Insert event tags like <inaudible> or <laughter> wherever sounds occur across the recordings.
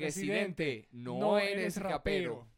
Residente, no eres rapero.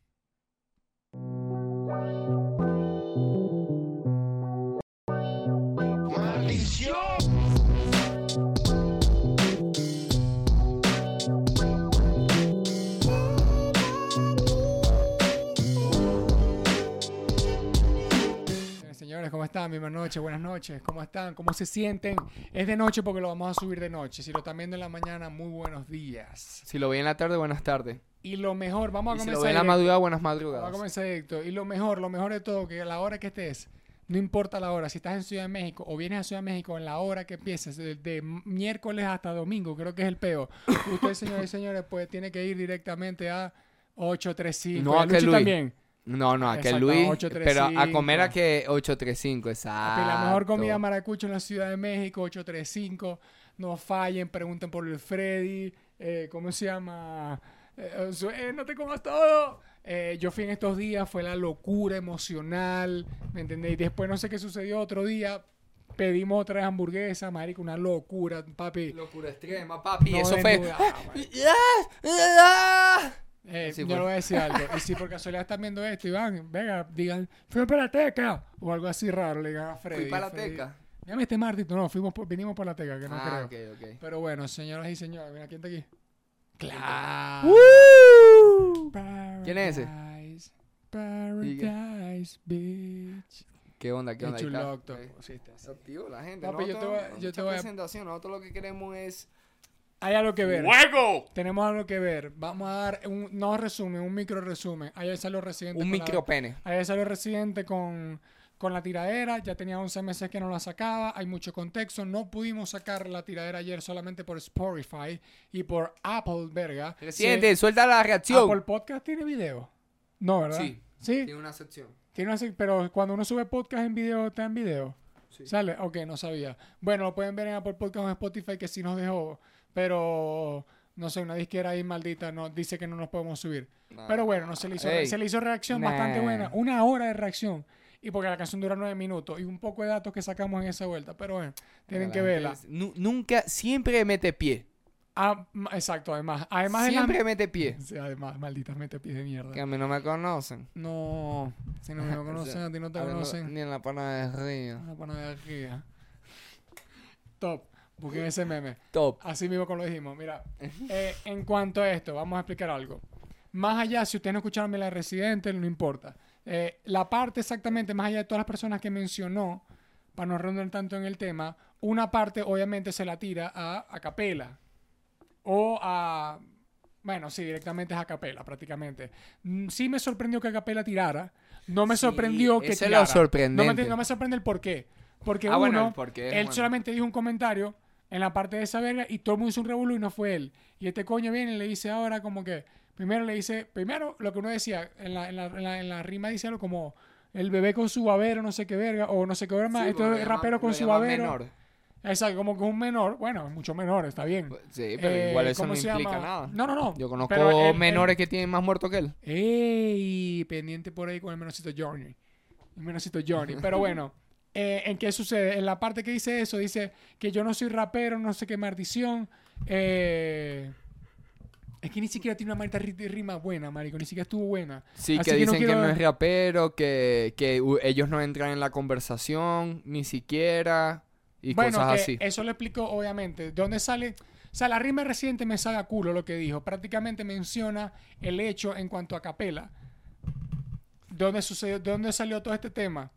Están? Misma noche, buenas noches. ¿Cómo están? ¿Cómo se sienten? Es de noche porque lo vamos a subir de noche. Si lo están viendo en la mañana, muy buenos días. Si lo ve en la tarde, buenas tardes. Y lo mejor, vamos a Y si comenzar. lo ve en la madrugada, buenas Vamos a madrugadas. comenzar directo. Y lo mejor, lo mejor de todo, que a la hora que estés, no importa la hora, si estás en Ciudad de México o vienes a Ciudad de México en la hora que empieces, de, de miércoles hasta domingo, creo que es el peo. Usted, señores y señores, pues tiene que ir directamente a 835. No, a que Luis. también. No, no, a que Exacto, Luis. 835. Pero a comer a que 835, exacto. La mejor comida maracucho en la Ciudad de México, 835. No fallen, pregunten por el Freddy. eh, ¿Cómo se llama? Eh, eh, no te comas todo. Eh, yo fui en estos días, fue la locura emocional. ¿Me entendéis? Después no sé qué sucedió otro día. Pedimos otra hamburguesa, marico, una locura, papi. Locura extrema, papi. No eso fue. duda, <laughs> Eh, Sí, yo fue. le voy a decir algo. Y si por casualidad están viendo esto, Iván, venga, digan, fui para la teca. O algo así raro, le digan a Freddy. Fui para la Freddy, teca. Este martito. No, fuimos por- vinimos por la teca, que no ah, creo. Pero bueno, señoras y señores, mira, ¿quién está aquí? Claro. ¿Quién es ese? Paradise, bitch. ¿Qué onda? ¿Qué onda? Chuloc, Eh, pusiste así. Activo la gente. Papi, yo te voy yo te voy a- presentación. Nosotros lo que queremos es. Hay algo que ver. ¡Fuego! Tenemos algo que ver. Vamos a dar un, no resumen, un micro resumen. Ayer salió Residente. Un con la- micro pene. Ayer salió Residente con, con la tiradera. Ya tenía 11 meses que no la sacaba. Hay mucho contexto. No pudimos sacar la tiradera ayer solamente por Spotify y por Apple, verga. Residente, suelta la reacción. Apple Podcast tiene video. No, ¿verdad? Sí. Sí. Tiene una sección. Tiene una sec- pero cuando uno sube podcast en video, está en video. Sí. ¿Sale? Ok, no sabía. Bueno, lo pueden ver en Apple Podcast o en Spotify que sí nos dejó. Pero, no sé, una disquera ahí maldita nos dice que no nos podemos subir. Nah. Pero bueno, no se le hizo, Ey. se le hizo reacción Nah. bastante buena. Una hora de reacción. Y porque la canción dura nueve minutos. Y un poco de datos que sacamos en esa vuelta. Pero bueno, tienen La que verla. nunca, siempre mete pie. Ah, ma- exacto, además. Además de siempre la... mete pie. <laughs> Sí, además, malditas mete pies de mierda. Que a mí no me conocen. No, si no me <laughs> conocen, a ti no te A mí no- conocen. Ni en la panadería. Una panadería. Top. Busquen ese meme. Top. Así mismo como lo dijimos. Mira, eh, en cuanto a esto, vamos a explicar algo. Más allá, si ustedes no escucharon la de Residente, no importa. Eh, la parte exactamente, más allá de todas las personas que mencionó, para no rondar tanto en el tema, una parte obviamente se la tira a, a Capela. O a... Bueno, sí, directamente es a Capela, prácticamente. Mm, Sí me sorprendió que Capela tirara. No me Sí, sorprendió que tirara. No me, no me sorprende el por qué. Porque Ah, uno, bueno, él bueno. solamente dijo un comentario en la parte de esa verga y todo el mundo hizo un revolú y no fue él. Y este coño viene y le dice ahora como que, primero le dice, primero lo que uno decía, en la, en la, en la, en la rima dice algo como el bebé con su babero, no sé qué verga, o no sé qué verga más, Sí, esto es rapero con su babero. menor. Exacto, como que es un menor, bueno, mucho menor, está bien. Sí, pero Eh, igual eso ¿cómo no implica llama? nada. No, no, no. Yo conozco menores que tienen más muertos que él. ¡Ey! Pendiente por ahí con el menorcito Johnny. El menorcito Johnny. Pero bueno, eh, ¿en qué sucede? En la parte que dice eso, dice que yo no soy rapero, no sé qué maldición. Eh, es que ni siquiera tiene una maldita ri- rima buena, marico. Ni siquiera estuvo buena. Sí, Así que que no dicen que quiero- no es rapero, que, que ellos no entran en la conversación, ni siquiera, y bueno, cosas que así. eso lo explico, obviamente. ¿De dónde sale? O sea, la rima reciente me sabe a culo lo que dijo. Prácticamente menciona el hecho en cuanto a Capela. ¿De dónde, sucedió, ¿De dónde salió todo este tema?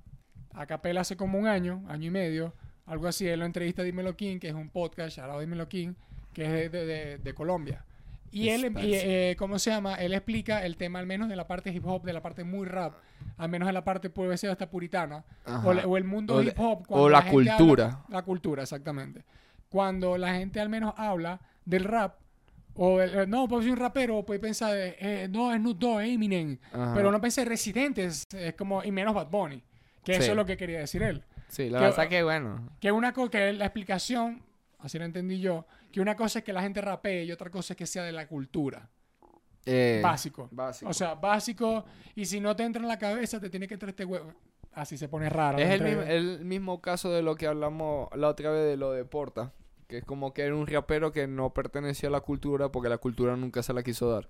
A Capela hace como un año, año y medio, algo así. Él lo entrevista a Dímelo King, que es un podcast, llamado Dímelo King, que es de, de- de- Colombia. Y él, y, eh, ¿cómo se llama? Él explica el tema al menos de la parte hip hop, de la parte muy rap, al menos de la parte puede ser hasta puritana, o, le- o el mundo O hip hop. o cuando la gente habla- cultura. la cultura, exactamente. Cuando la gente al menos habla del rap, o el- no, pues soy un rapero, pues piensa, de, eh, no, es es Eminem, Ajá. pero no piensa en Residentes, es como, y menos Bad Bunny, que Sí. eso es lo que quería decir él. Sí, la que- verdad que bueno. Que una cosa, que la explicación, así lo entendí yo, que una cosa es que la gente rapee y otra cosa es que sea de la cultura. Eh, básico. básico. O sea, básico, y si no te entra en la cabeza, te tiene que entrar este huevo. Así se pone raro. es el entre- mismo, el mismo caso de lo que hablamos la otra vez de lo de Porta. Que es como que era un rapero que no pertenecía a la cultura porque la cultura nunca se la quiso dar.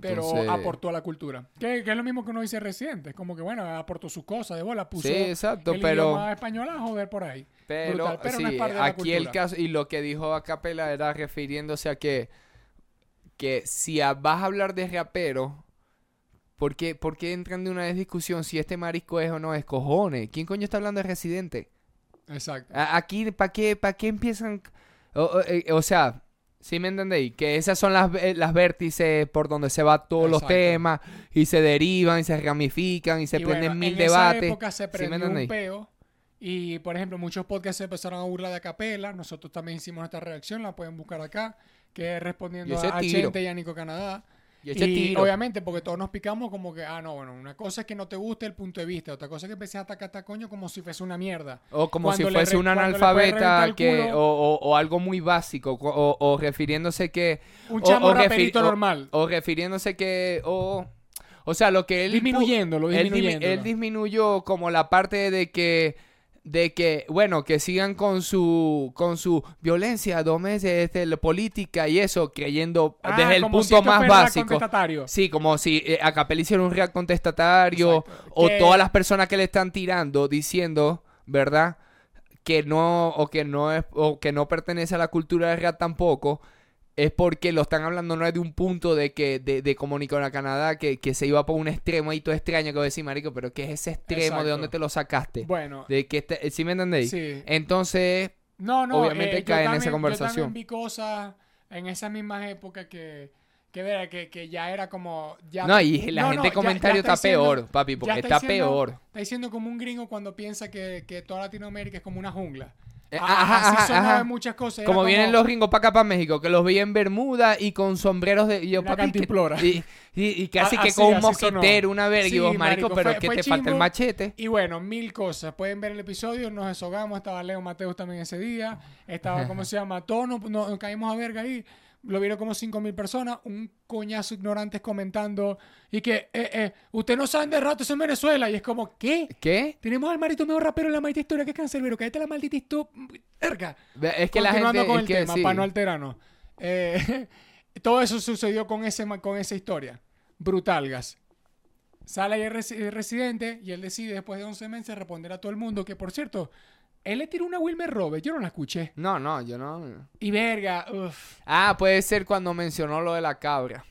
Pero aportó a la cultura. Que, que es lo mismo que uno dice reciente. Es como que, bueno, aportó sus cosas de bola, puso Sí, exacto, el pero- idioma español a joder por ahí. Pero, Brutal, pero no es parte de la aquí el caso, y lo que dijo Acapela era refiriéndose a que, que si a- vas a hablar de rapero, ¿por qué, por qué entran de una vez discusión si este marisco es o no es? Cojones, ¿quién coño está hablando de Residente? Exacto. A- Aquí, ¿para qué, pa' qué empiezan? O, o- eh, o sea, ¿sí me entendéis? Que esas son las, eh, las vértices por donde se va todos los temas y se derivan y se ramifican y se Y prenden bueno, mil en debates. esa época se ¿Sí me prendió un peo. Y, por ejemplo, muchos podcasts se empezaron a burlar de Acapela. Nosotros también hicimos nuestra reacción. La pueden buscar acá. Que es respondiendo a. Chente y a Nico Canadá. Y obviamente, porque todos nos picamos como que, ah, no, bueno, una cosa es que no te guste el punto de vista, otra cosa es que empecé a atacar a esta coño como si fuese una mierda. O como Cuando si fuese un analfabeta el que, culo. o, o- o algo muy básico, co- o, o refiriéndose que... Un chamo raperito normal. O refiriéndose que... O, o sea, lo que él... pu- Disminuyéndolo, él, disminuyéndolo. él disminuyó como la parte de que... De que, bueno, que sigan con su con su violencia doméstica, este, la política y eso, creyendo Ah, desde el si punto esto más básico. Sí, como si eh, a Capel hiciera un react contestatario Exacto. o Que- todas las personas que le están tirando diciendo, ¿verdad? Que no o que no es o que no pertenece a la cultura del rap tampoco es porque lo están hablando no es de un punto de que de, de como Nicolás Canadá que, que se iba por un extremo ahí todo extraño que voy a decir, marico, pero ¿qué es ese extremo? Exacto. ¿De dónde te lo sacaste? Bueno, De que este- ¿sí me entendéis? sí. Entonces, No, no, Obviamente eh, cae en esa también- Yo conversación. también vi cosas en esas mismas épocas que, que, vera, que, que ya era como... Ya, no, y la No, gente no, de ya- comentario ya está diciendo- peor, papi, porque está diciendo- peor. Está diciendo como un gringo cuando piensa que, que toda Latinoamérica es como una jungla. Eh, A- ajá, así ajá, sonaba ajá. muchas cosas. era Como vienen los gringos para acá, para México, que los vi en Bermuda y con sombreros de... y yo, Una papi, que- y, y- y <laughs> casi A- que así- con un mosquitero, una verga. y Sí, vos, marico, pero fue- que fue te falta el machete. Y bueno, mil cosas. Pueden ver el episodio, nos deshogamos. Estaba Leo Mateus también ese día. Estaba, ¿cómo se llama? Todos nos, nos- nos caímos a verga ahí. Lo vieron como 5 mil personas. Un coñazo ignorantes comentando. Y que, eh, eh, usted no saben de rato eso en Venezuela. Y es como, ¿qué? ¿Qué? Tenemos al marito mejor rapero en la maldita historia que es Cancerbero. Cállate la maldita historia. Es que la gente... con es el que tema, sí. para no alterarnos. Eh, <laughs> todo eso sucedió con, ese, con esa historia. Brutal, gas. Sale ahí el, el residente y él decide después de 11 meses responder a todo el mundo que, por cierto, él le tiró una Wilmer Robert. Yo no la escuché. No, no, yo no... Y verga, uff. Ah, puede ser cuando mencionó lo de la cabra.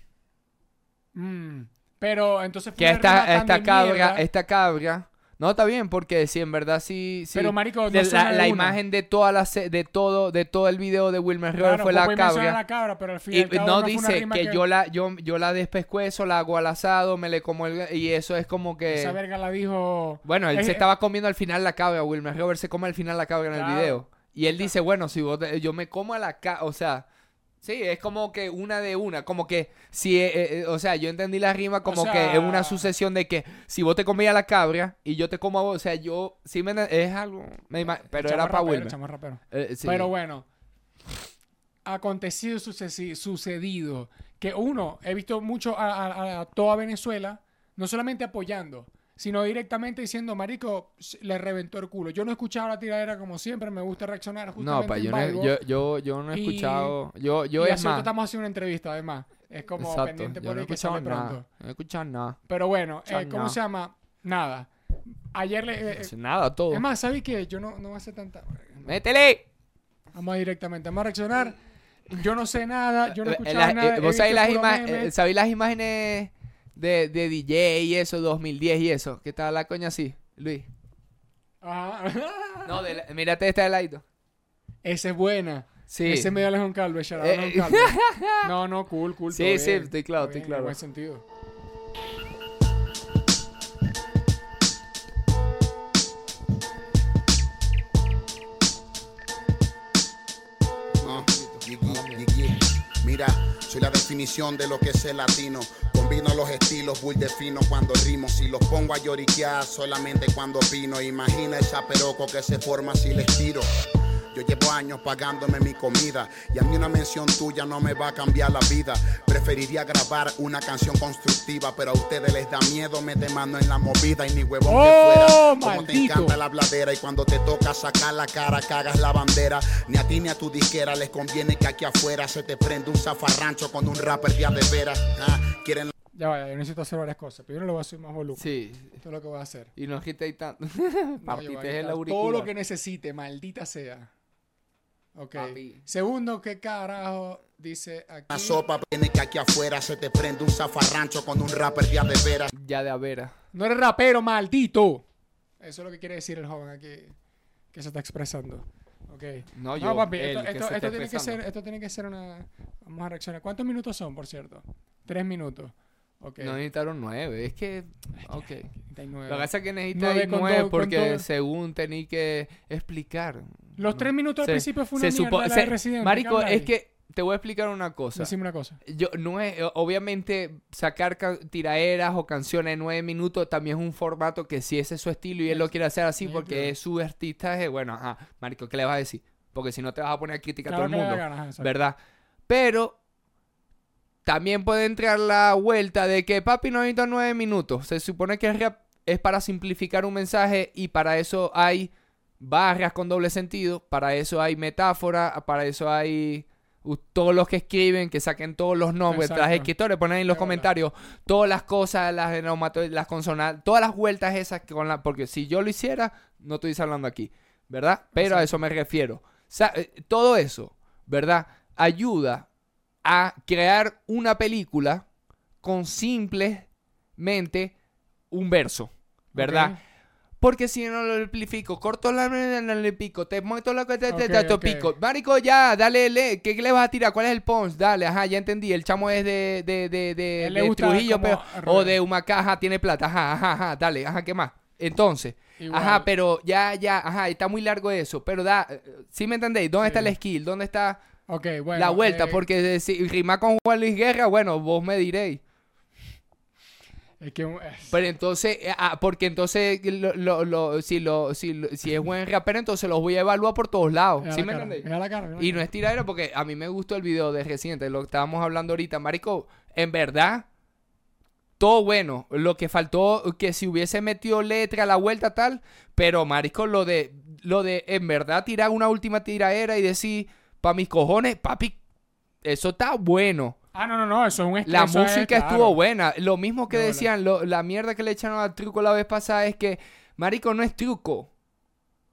mm. Pero entonces fue Que una esta, rima tan esta de cabra, mierda. esta cabra... No, está bien, porque si en verdad sí... sí Pero, marico, no de la, imagen de toda la de todo de todo el video de Wilmer Robert Claro, fue la cabra. la cabra, pero al fin y Y al cabo no fue una dice rima que, yo la yo, yo la despescuezo, la hago al asado, me le como el y eso es como que Esa verga la dijo... bueno, él Es- se estaba comiendo al final la cabra, Wilmer Robert se come al final la cabra en el video. Y él dice, bueno, si vos yo me como a la cabra, o sea, sí, es como que una de una, como que si, eh, eh, o sea, yo entendí la rima como sea- que es una sucesión de que si vos te comías la cabra y yo te como a vos, o sea, yo, sí me, es algo, me pero era para Wilmer. Eh, sí. Pero bueno, acontecido sucedido que uno, he visto mucho a, a- a toda Venezuela, no solamente apoyando, sino directamente diciendo, marico, le reventó el culo. Yo no he escuchado la tiradera como siempre, me gusta reaccionar No, justamente pa, en yo no, yo, yo, yo no he Y- escuchado. Yo, yo y es más. estamos haciendo una entrevista, además. Es como Exacto. pendiente Yo por no he ahí que escuchado sale nada. pronto. No he escuchado nada. Pero bueno, eh, ¿cómo no. se llama? Nada. Ayer le... eh, Nada, todo. es más, ¿sabes qué? Yo no, no voy a hacer tanta... ¡Métele! Vamos directamente, vamos a reaccionar. Yo no sé nada, yo no he Eh, escuchado la- nada. eh, he ¿Vos las, sabéis las imágenes de, de DJ y eso, 2010 y eso? ¿Qué tal la coña así, Luis? Ajá. No, de la- mírate esta de ladito. Esa es buena. Sí. Ese medio Alejón Calvo, out Eh, Calvo. <laughs> No, no, cool, cool. Sí, sí, bien, estoy claro, estoy bien, claro. En buen sentido. Ah, yeah, yeah. Mira, soy la definición de lo que es el latino. Combino los estilos, bull defino cuando rimo. Si los pongo a lloriquear solamente cuando opino. Imagina el chaperoco que se forma si les tiro. Yo llevo años pagándome mi comida y a mí una mención tuya no me va a cambiar la vida. Preferiría grabar una canción constructiva, pero a ustedes les da miedo meter mano en la movida y ni huevón ¡Oh, que fuera. Como te encanta la bladera y cuando te toca sacar la cara cagas la bandera. Ni a ti ni a tu disquera les conviene que aquí afuera se te prende un zafarrancho con un rapper de de veras. Ah, quieren Ya vaya, yo necesito hacer varias cosas. Primero le voy a subir más volumen. Sí. Esto es lo que voy a hacer. Y no quitéis tanto. No, yo voy a Partiste quitar el todo lo que necesite, maldita sea. Ok. Papi. Segundo, ¿qué carajo dice aquí? una sopa, viene que aquí afuera se te prende un zafarrancho con un rapper de a de veras. Ya de avera. No eres rapero, maldito. Eso es lo que quiere decir el joven aquí que se está expresando. Ok. No, yo, papi, él, esto, que esto- se esto está tiene que ser, esto tiene que ser una. Vamos a reaccionar. ¿Cuántos minutos son, por cierto? Tres minutos. Ok. No necesitaron nueve. Es que. Ok. 39. Lo que pasa es que Nueve necesitáis nueve todo- porque según tenéis que explicar. Los No. tres minutos al Se- principio fue una se mierda la de. Marico, ¿qué habla es que te voy a explicar una cosa. Decime una cosa. Yo no es, obviamente, sacar ca- tiraderas o canciones de nueve minutos también es un formato que si ese es su estilo y él lo quiere hacer así Sí, porque es su artista, es bueno, ajá, marico, ¿qué le vas a decir? Porque si no te vas a poner a criticar a Claro todo el mundo, ganas. ¿verdad? Pero también puede entrar la vuelta de que papi no necesita nueve minutos. Se supone que el rap es para simplificar un mensaje y para eso hay barras con doble sentido, para eso hay metáfora, para eso hay uh, todos los que escriben, que saquen todos los nombres, Exacto. las escritores, ponen en los verdad. comentarios todas las cosas, las las consonantes, todas las vueltas esas que con la, porque si yo lo hiciera, no estoy hablando aquí, ¿verdad? Pero a eso me refiero. Eh, todo eso, ¿verdad? Ayuda a crear una película con simplemente un verso, ¿verdad? Porque si no lo amplifico, corto la no le pico, te muestro lo que te, te, te- te ok. pico. Marico, ya, dale, le, ¿qué, le vas a tirar? ¿Cuál es el punch? Dale, ajá, ya entendí. El chamo es de, de, de, de, de Trujillo, pero, o de una caja, tiene plata. Ajá, ajá, ajá, dale, ajá, ¿qué más? Entonces, Igual. ajá, pero ya, ya, ajá, está muy largo eso. Pero da, ¿sí me entendéis? ¿Dónde está el skill? ¿Dónde está bueno. la vuelta? eh, Porque si rima con Juan Luis Guerra, bueno, vos me diréis. Es que. es- Pero entonces, eh, ah, porque entonces, lo, lo- lo- si, lo, si, lo- si es buen rapero, entonces los voy a evaluar por todos lados. mira ¿Sí la me entendéis? Y no es tiradera porque a mí me gustó el video de reciente, lo que estábamos hablando ahorita. Marico, en verdad, todo bueno. Lo que faltó, que si hubiese metido letra a la vuelta tal, pero Marico, lo de, lo de en verdad tirar una última tiradera y decir, pa' mis cojones, papi, eso está bueno. Ah, no, no, no, eso es un La es, música claro. estuvo buena. Lo mismo que decían, lo- la mierda que le echaron al truco la vez pasada es que, Marico, no es truco.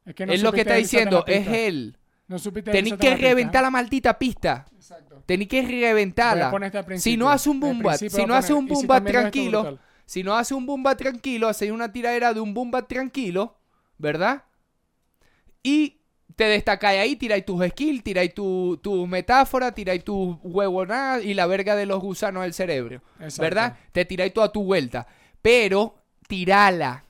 Es, que no es lo que está diciendo, es él. No supiste Tenéis que reventar la maldita pista. Exacto. Tenéis que reventarla. Si no hace un Al boom bat, principio si no hace un y si boom bat también ves esto tranquilo, si no hace un boom bat tranquilo, hace una tiradera de un boom bat tranquilo, ¿verdad? Y te destacáis ahí, tiráis tus skills, tiráis tu, tu metáfora, tiráis tu huevonada y la verga de los gusanos del cerebro, Exacto. ¿verdad? Te tiráis toda tu vuelta. Pero, tirala.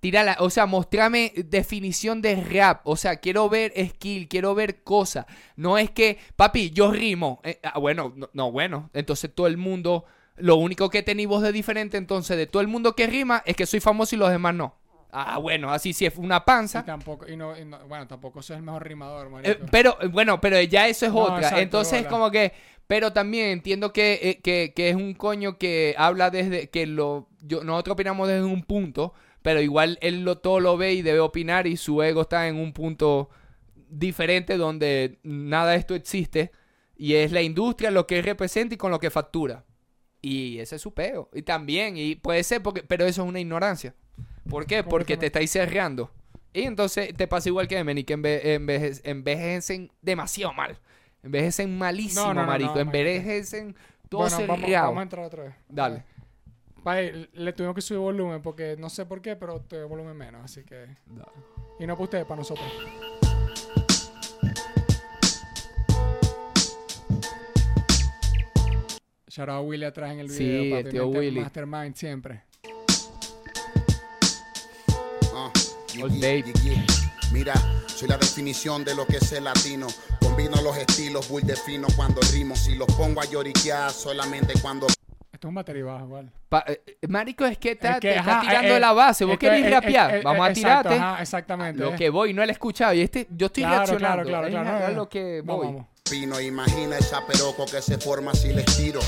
Tirala, o sea, mostrame definición de rap. O sea, quiero ver skill, quiero ver cosas. No es que, papi, yo rimo. Eh, ah, bueno, no, no, bueno. Entonces todo el mundo, lo único que tenéis vos de diferente, entonces, de todo el mundo que rima, es que soy famoso y los demás no. Ah, bueno, así si es una Y panza. tampoco, y no, y no- bueno, tampoco soy el mejor rimador, Eh, pero, eh, bueno, pero ya eso es No, otra. exacto, Entonces, bola. como que. Pero también entiendo que, eh, que, que es un coño que habla desde. que lo yo, Nosotros opinamos desde un punto, pero igual él lo, todo lo ve y debe opinar y su ego está en un punto diferente donde nada de esto existe. Y es la industria lo que representa y con lo que factura. Y ese es su peo. Y también, y puede ser porque. Pero eso es una ignorancia. ¿Por qué? Porque te estáis cerrando. Y entonces te pasa igual que Emily, que enve- enveje- envejecen demasiado mal. Envejecen malísimo, No, no, marico. no, envejecen todo bueno, vamos, cerrado. vamos a entrar otra vez. Dale. Vale, le tuvimos que subir volumen porque no sé por qué, pero tuve volumen menos, así que. Y no para ustedes, para nosotros. Shout out a Willy atrás en el Sí, video, el papi. tío Willy. Mastermind siempre. Mira, soy la definición de lo que es el latino. Combino los estilos, muy defino cuando rimo. Si los pongo a lloriquear solamente cuando Esto es un batería bajo, igual. Pa- eh, marico, es que está, Es que, te está ajá, tirando eh, de la base. ¿Vos esto querés es- rapear? eh, eh, Vamos a tirarte. ajá, exactamente. Lo eh. que voy, no lo he escuchado. Y este, yo estoy Claro, reaccionando. claro, claro, es claro, no, no. lo que voy. vamos. Pino, imagina esa peroco que se forma si les tiro.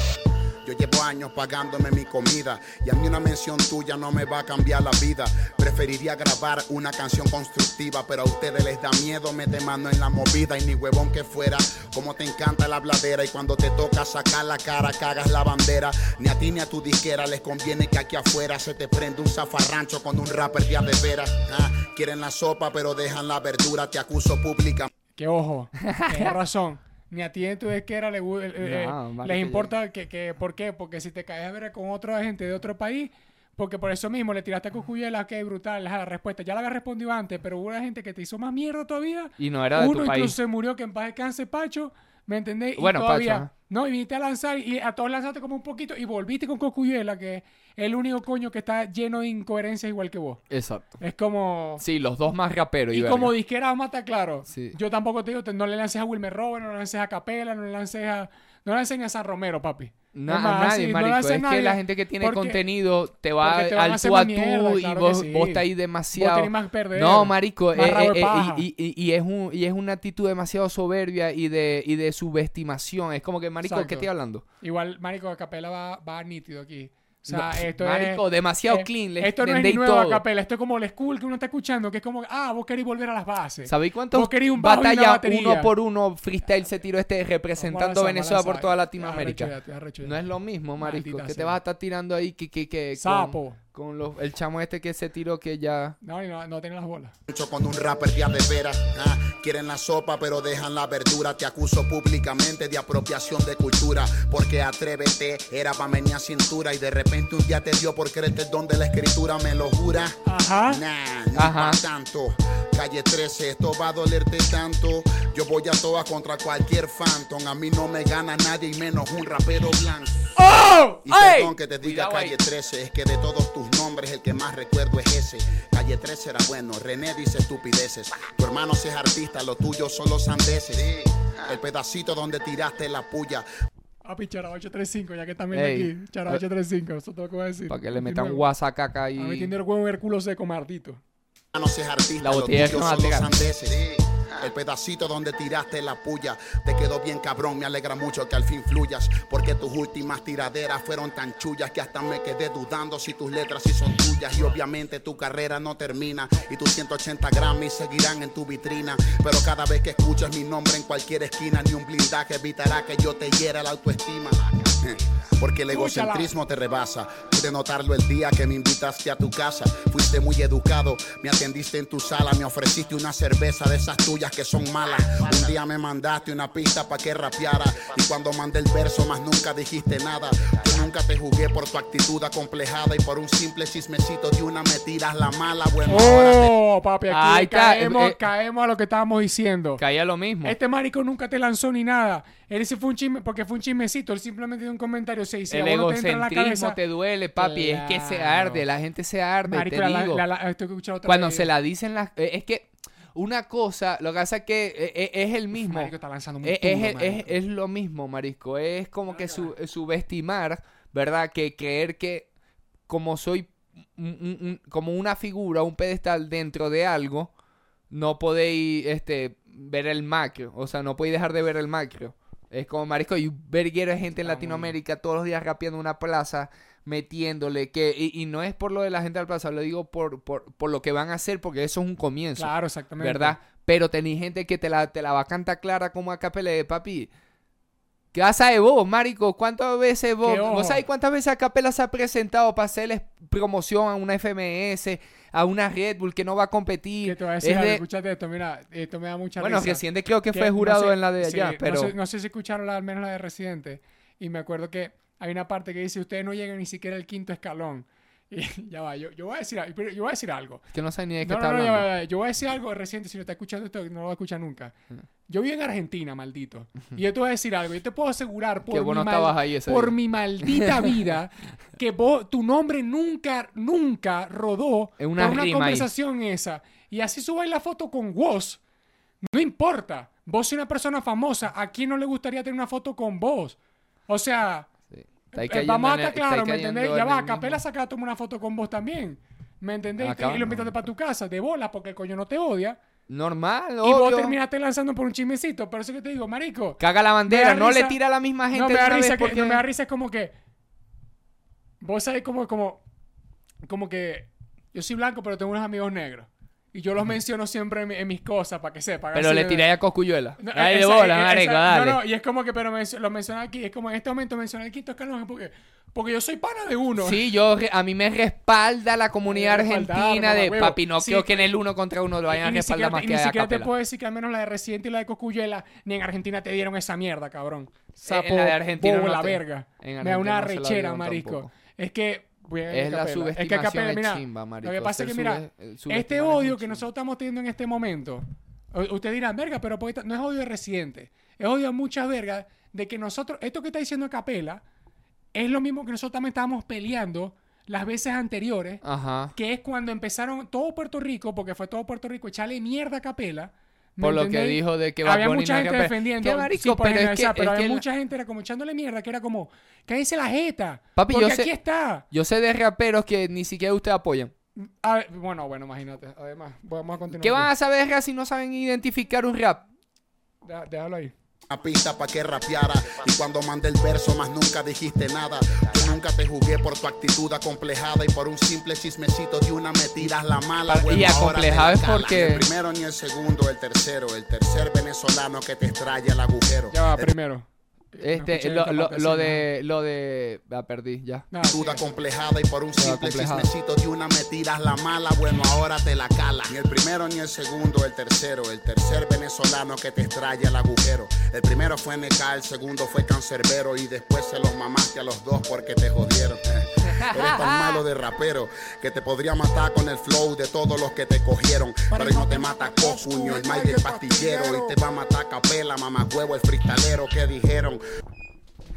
Yo llevo años pagándome mi comida y a mí una mención tuya no me va a cambiar la vida. Preferiría grabar una canción constructiva, pero a ustedes les da miedo meter mano en la movida y ni huevón que fuera. Como te encanta la bladera y cuando te toca sacar la cara cagas la bandera. Ni a ti ni a tu disquera les conviene que aquí afuera se te prende un zafarrancho con un rapper de de veras. Ah, quieren la sopa pero dejan la verdura, te acuso pública. Que ojo, tienes <laughs> razón. Ni a ti en tu disquera le, eh, eh, No, marico, les importa que, que, ¿por qué? Porque si te caes a ver con otra gente de otro país, porque por eso mismo le tiraste a Cocuyela, que brutal, la respuesta. Ya la había respondido antes, pero hubo una gente que te hizo más mierda todavía. Y no era de Uno tu incluso país. se murió, que en paz descanse Pacho, ¿me entendés? Y Bueno, Pacho, todavía, ajá. No, y viniste a lanzar y a todos lanzaste como un poquito y volviste con Cocuyela, que es el único coño que está lleno de incoherencias igual que vos. Exacto. Es como... Sí, los dos más raperos. Y, Y como disquera, vamos a estar claro. Sí. Yo tampoco te digo, no le lances a Wilmer Robert, no le lances a Capela, no le lances a. No le lances ni a San Romero, papi. Más, a nadie, sí, no marico. es que la gente que tiene porque- contenido te va te al tú a tú mierda, y claro vos, sí. estás ahí Vos demasiado. más que perder, no, marico. más eh, eh, paja. y, y- y es un, y es una actitud demasiado soberbia y de, y de subestimación. Es como que, marico, ¿qué estoy hablando? Igual, Marico, Capela va, va nítido aquí. O sea, No, esto marico, es. demasiado eh, clean, les Esto no es nuevo todo. Capela, esto es como el school que uno está escuchando, que es como, ah, vos querés volver a las bases. ¿Sabéis cuántos Vos un bajo y una batalla uno por uno freestyle se tiró este representando a Venezuela por toda Latinoamérica? No es lo mismo, marico. Maldita que te vas a estar tirando ahí que, que, que Sapo. Con, los, el chamo este que se tiró que ya... No, no, no tiene las bolas. Mucho con un rapper de de veras. ah, quieren la sopa, pero dejan la verdura. Te acuso públicamente de apropiación de cultura. Porque atrévete, era pa' meñar cintura. Y de repente un día te dio por creerte el don de la escritura, me lo jura. Ajá. Nah, ni Ajá. tanto. Calle 13, esto va a dolerte tanto. Yo voy a todas contra cualquier phantom. A mí no me gana nadie y menos un rapero blanco. ¡Oh! Y perdón que te diga Cuidado calle 13, es que de todos tus nombres el que más recuerdo es ese. Calle 13 era bueno, René dice estupideces. Tu hermano si es artista, lo tuyo son los sandeces. El pedacito donde tiraste la puya. Papi, Chara 835, ya que están viendo Ey. aquí. Chara 835, eso es todo lo que decir. Para que le metan nuevo. WhatsApp acá A mí y... tiene el huevo en el culo seco, Martito. No seas artista, La botella son los sandeces. El pedacito donde tiraste la puya te quedó bien cabrón, me alegra mucho que al fin fluyas, porque tus últimas tiraderas fueron tan chullas que hasta me quedé dudando si tus letras sí son tuyas y obviamente tu carrera no termina y tus 180 Grammys seguirán en tu vitrina, pero cada vez que escuchas mi nombre en cualquier esquina ni un blindaje evitará que yo te hiera la autoestima. Porque el egocentrismo te rebasa. Pude notarlo el día que me invitaste a tu casa. Fuiste muy educado, me atendiste en tu sala, me ofreciste una cerveza de esas tuyas que son malas. Un día me mandaste una pista para que rapeara. Y cuando mandé el verso, más nunca dijiste nada. Yo nunca te jugué por tu actitud acomplejada y por un simple chismecito de una me tiras la mala. Bueno, ahora te- Oh, papi, aquí Ahí está, caemos, eh, eh. caemos a lo que estábamos diciendo. Caía lo mismo. Este marico nunca te lanzó ni nada. Él sí fue un chisme, porque fue un chismecito. Él simplemente dio un comentario. El te egocentrismo cabeza. te duele, papi. Es que se arde, la gente se arde, Marico, te la- digo. la- la- Cuando vez. se la dicen las... eh, Es que una cosa, lo que pasa es que eh, eh, es el mismo. Marico está lanzando muy Es, es, duro, es- marico. es lo mismo, marisco. Es como que su- subestimar, ¿verdad? Que creer que como soy como una figura, un pedestal dentro de algo, no podéis este, ver el macro. O sea, no podéis dejar de ver el macro. Es como, marisco, y un verguero de gente en Latinoamérica todos los días rapeando una plaza, metiéndole, que y, y no es por lo de la gente de la plaza, lo digo por, por, por lo que van a hacer, porque eso es un comienzo. Claro, exactamente. ¿verdad? Pero tenéis gente que te la, te la va a cantar clara como a capela de papi. ¿Qué vas a de vos, marico? ¿Cuántas veces vos? ¿Vos sabés cuántas veces a capela se ha presentado para hacerles promoción a una FMS, a una Red Bull que no va a competir? Que te voy a decir, Es algo, de- escúchate esto, mira, esto me da mucha Bueno, risa. reciente creo que Que fue no jurado sé- en la de sí, allá, no pero... sé, no sé si escucharon la, al menos la de Residente. Y me acuerdo que hay una parte que dice, ustedes no llegan ni siquiera al quinto escalón. <laughs> Y ya va, yo, yo voy a decir, pero yo voy a decir algo. que no sé ni de qué No, está no, no, ya hablando. va, ya va. yo voy a decir algo de Residente, si no está escuchando esto, no lo va a escuchar nunca. Yo vivo en Argentina, maldito. Y yo te voy a decir algo, yo te puedo asegurar por, Que mi, ahí por mi maldita <laughs> vida que vos, tu nombre nunca, nunca rodó En una por una ahí. conversación esa. Y así subáis la foto con vos. No importa. Vos sois una persona famosa. ¿A quién no le gustaría tener una foto con vos? O sea, eh, vamos a estar claros, ¿me entendés? Ya va, el Capela saca a tomar una foto con vos también. ¿Me entendés? Y te- Acá, y lo invitaste no. para tu casa, de bola, porque el coño no te odia. Normal, Y vos terminaste lanzando por un chismecito. Pero eso que te digo, marico. Caga la bandera, no le tira a la misma gente No, me da risa que, porque- no me da risa es como que, Vos sabés como, como, como que yo soy blanco, pero tengo unos amigos negros. Y yo los menciono siempre en, mi- en mis cosas para que sepan. Pero le tiré a Coscuyuela. No, Ay, de bola, marico, dale. No, no, y es como que, pero mencio- lo mencioné aquí, es como en este momento mencioné el quinto escalón, es porque, porque yo soy pana de uno. Sí, yo, a mí me respalda la comunidad Me argentina de papi. No Sí, creo que en el uno contra uno lo vayan a respaldar más que ni siquiera te puedo decir que al menos la de Residente y la de Cocuyela, ni en Argentina te dieron esa mierda, cabrón. Sapo, en la de Argentina bobo la verga. Me da una rechera, tampoco. Es que... Es la Capela. Es que subestimación Capela, de mira, chimba, marico. Lo que pasa es que, Ser mira, sube- este es odio que nosotros estamos teniendo en este momento, usted dirá, verga, pero ¿por qué ta-?" no es odio de Residente. Es odio a muchas vergas de que nosotros, esto que está diciendo Capela, es lo mismo que nosotros también estábamos peleando las veces anteriores, Ajá. que es cuando empezaron todo Puerto Rico, porque fue todo Puerto Rico, echarle mierda a Capela. ¿Me Por lo que dijo de que Bad había Bunny mucha no gente defendiendo. ¿Qué marico? sí, por pero es que, pero es había que mucha gente era como echándole mierda, que era como, cállense la jeta. Papi, porque yo sé- aquí está. yo sé de raperos que ni siquiera ustedes apoyan. A ver, bueno, bueno, imagínate. Además, vamos a continuar. ¿Qué van a saber rap si no saben identificar un rap? Déjalo ahí. Una pista pa' que rapeara Y cuando mandé el verso más nunca dijiste nada nunca te jugué por tu actitud acomplejada Y por un simple chismecito de una me tiras la mala Bueno, y acomplejado es porque- Ni el primero ni el segundo, el tercero El tercer venezolano que te extrae el agujero Ya va, primero. No Este, lo, lo, lo sí, de, lo de, la perdí, ya. Nada, actitud sigue. acomplejada y por un simple chismecito de una me tiras la mala, bueno ahora te la cala. Ni el primero ni el segundo, el tercero, el tercer venezolano que te extrae el agujero. El primero fue NK, el segundo fue Cancerbero y después se los mamaste a los dos porque te jodieron. <laughs> Eres tan malo de rapero que te podría matar con el flow de todos los que te cogieron. Pero no te mata Cocuño, el Mike el pastillero y te va a matar Capela, mamá huevo, el freestalero que dijeron.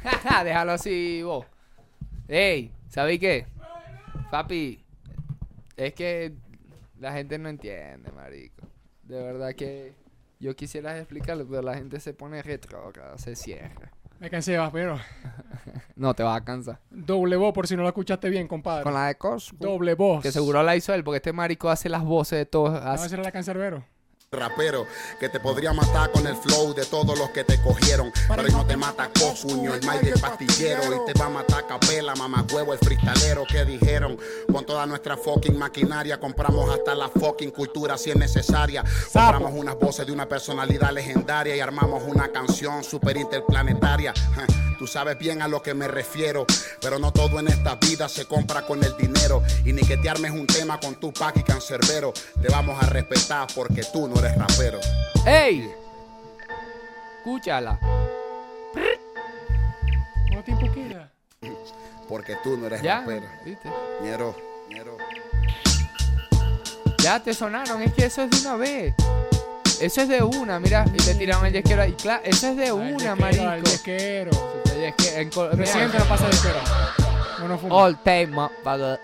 <laughs> Déjalo así, vos. Ey, ¿sabéis qué? Papi, es que la gente no entiende, marico. De verdad que yo quisiera explicarlo, pero la gente se pone retrógrada, se cierra. Me cansé de pero <laughs> No te vas a cansar. Doble voz, por si no la escuchaste bien, compadre. Con la de Coscu, Doble voz. que seguro la hizo él, porque este marico hace las voces de todos. No, hace- esa era la cancerbero. Rapero que te podría matar con el flow de todos los que te cogieron. Pero no te mata Cocuño, el Mike el pastillero. Y te va a matar Capela, mamá huevo, el freestalero que dijeron. Con toda nuestra fucking maquinaria compramos hasta la fucking cultura si es necesaria. Compramos unas voces de una personalidad legendaria y armamos una canción super interplanetaria. Tú sabes bien a lo que me refiero, pero no todo en esta vida se compra con el dinero. Y ni que te armes un tema con tu y cancerbero. Te vamos a respetar porque tú no eres rapero. ¡Ey! Escúchala. ¿Cuánto tiempo queda? Porque tú no eres ¿Ya? rapero. ¿Viste? Ñero, ñero. Ya te sonaron, es que eso es de una vez. Eso es de una, mira, y le tiraron el yesquero ahí. Claro, eso es de Al una, yesquero, al marico. yesquero. El yesque- en Col- mira, Presidente no pasa yesquero. No, no fuma. All time, motherfucker.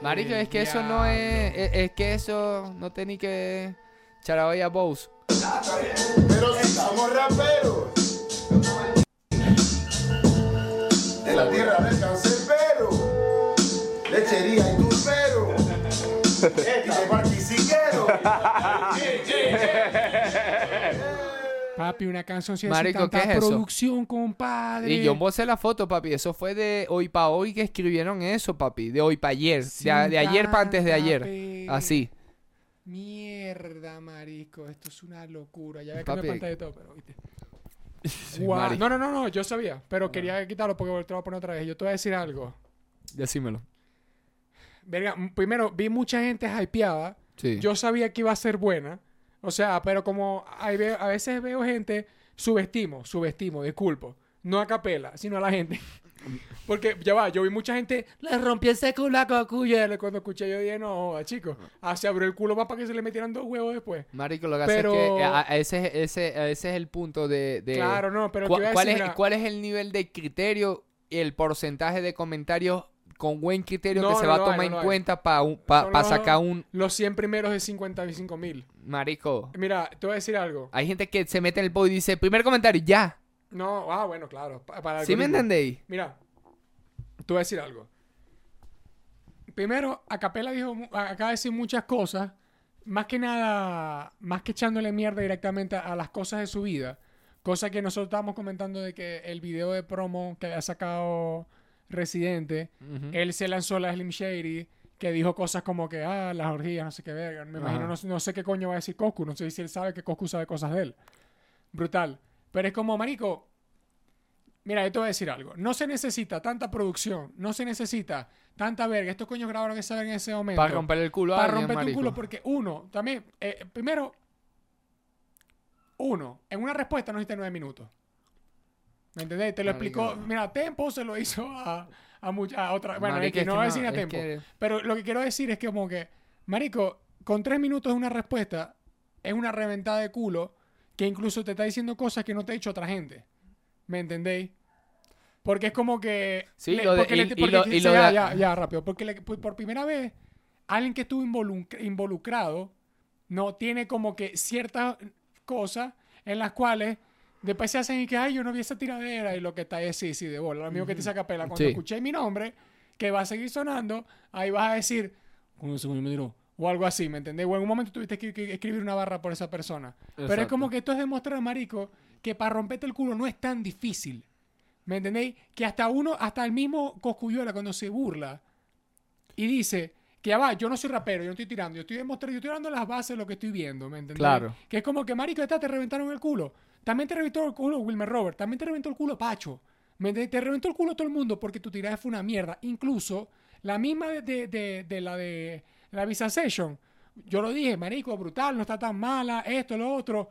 Marico, es que eso no es, es. es que eso no tiene que. Charaboya Bose. Pero si somos raperos. De la tierra del cancerbero. Lechería y turbero. <laughs> Y de barquisiquero. Papi, una canción sin Marico, tanta ¿qué es eso? producción, compadre. Y yo posé la foto, papi. Eso fue de hoy para hoy que escribieron eso, papi. De hoy para ayer. De, a- de ayer para antes de ayer. Sin Así. Mierda, marico. Esto es una locura. Ya ve que me pantalla de todo, pero viste. <laughs> No, no, no, no, yo sabía. Pero quería quitarlo porque te lo voy a poner otra vez. Yo te voy a decir algo. Decímelo. Verga, primero, vi mucha gente hypeada. Sí. Yo sabía que iba a ser buena. O sea, pero como hay a veces veo gente, subestimo, subestimo, disculpo. No a capela, sino a la gente. <laughs> Porque ya va, yo vi mucha gente, le rompí ese culo a Cocuyele. Cuando escuché yo dije, no, chicos. Ah, se abrió el culo más para que se le metieran dos huevos después. Marico, lo que Pero- hace es que a- a ese, ese, ese es el punto de... de- Claro, no, pero ¿Cuál, te voy a cuál decir, es, mira, cuál es el nivel de criterio y el porcentaje de comentarios con buen criterio No, que se no va a hay, tomar no en cuenta para los- sacar un... Los 100 primeros de 55 mil. Marico, Mira, te voy a decir algo. hay gente que se mete en el pod y dice, primer comentario, ya. No, ah, bueno, claro. pa- para ¿Sí me entendéis? Mira, te voy a decir algo. Primero, Acapela dijo, acaba de decir muchas cosas, más que nada, más que echándole mierda directamente a las cosas de su vida. Cosa que nosotros estábamos comentando de que el video de promo que había sacado Residente, él se lanzó la Slim Shady, que dijo cosas como que, ah, las orgías, no sé qué verga. Me imagino, no, sé qué coño va a decir Coscu, no sé si él sabe que Coscu sabe cosas de él. Brutal. Pero es como, marico, mira, yo te voy a decir algo. No se necesita tanta producción, no se necesita tanta verga. Estos coños grabaron esa verga en ese momento. Para romper el culo a Para un marico. culo, porque uno, también, eh, primero, uno, en una respuesta no necesita nueve minutos. ¿Me entendés? Te lo Marico. explicó. Mira, Tempo se lo hizo a, a, mucha, a otra. Bueno, Marico, X, es no que voy a no, decir a Tempo. que- Pero lo que quiero decir es que, como que, Marico, con tres minutos de una respuesta, es una reventada de culo que incluso te está diciendo cosas que no te ha dicho otra gente. ¿Me entendéis? Porque es como que. Sí, lo de- porque y- le- y porque lo- sí, y lo ya, de- ya, ya, rápido. Porque le- por por primera vez, alguien que estuvo involuc- involucrado no tiene como que ciertas cosas en las cuales después se hacen y que, ay, yo no vi esa tiradera y lo que está es sí, sí, de bola. Lo mismo que te saca pela. Cuando Sí. escuché mi nombre, que va a seguir sonando, ahí vas a decir, "Coño, ese coño me tiró", O algo así, ¿me entendés? O en un momento tuviste que, que escribir una barra por esa persona. Pero es como que esto es demostrar, marico, que para romperte el culo no es tan difícil. ¿Me entendéis? Que hasta uno, hasta el mismo Coscuyuela cuando se burla y dice que ya va, yo no soy rapero, yo no estoy tirando, yo estoy demostrando, yo estoy dando las bases de lo que estoy viendo, ¿me entendéis? Claro. Que es como que, marico, esta te reventaron el culo. También te reventó el culo Wilmer Robert, también te reventó el culo Pacho. ¿Me entendéis? Te reventó el culo todo el mundo porque tu tirada fue una mierda. Incluso la misma de, de- de- de la de la Visa Session. Yo lo dije, marico, brutal, no está tan mala, esto, lo otro.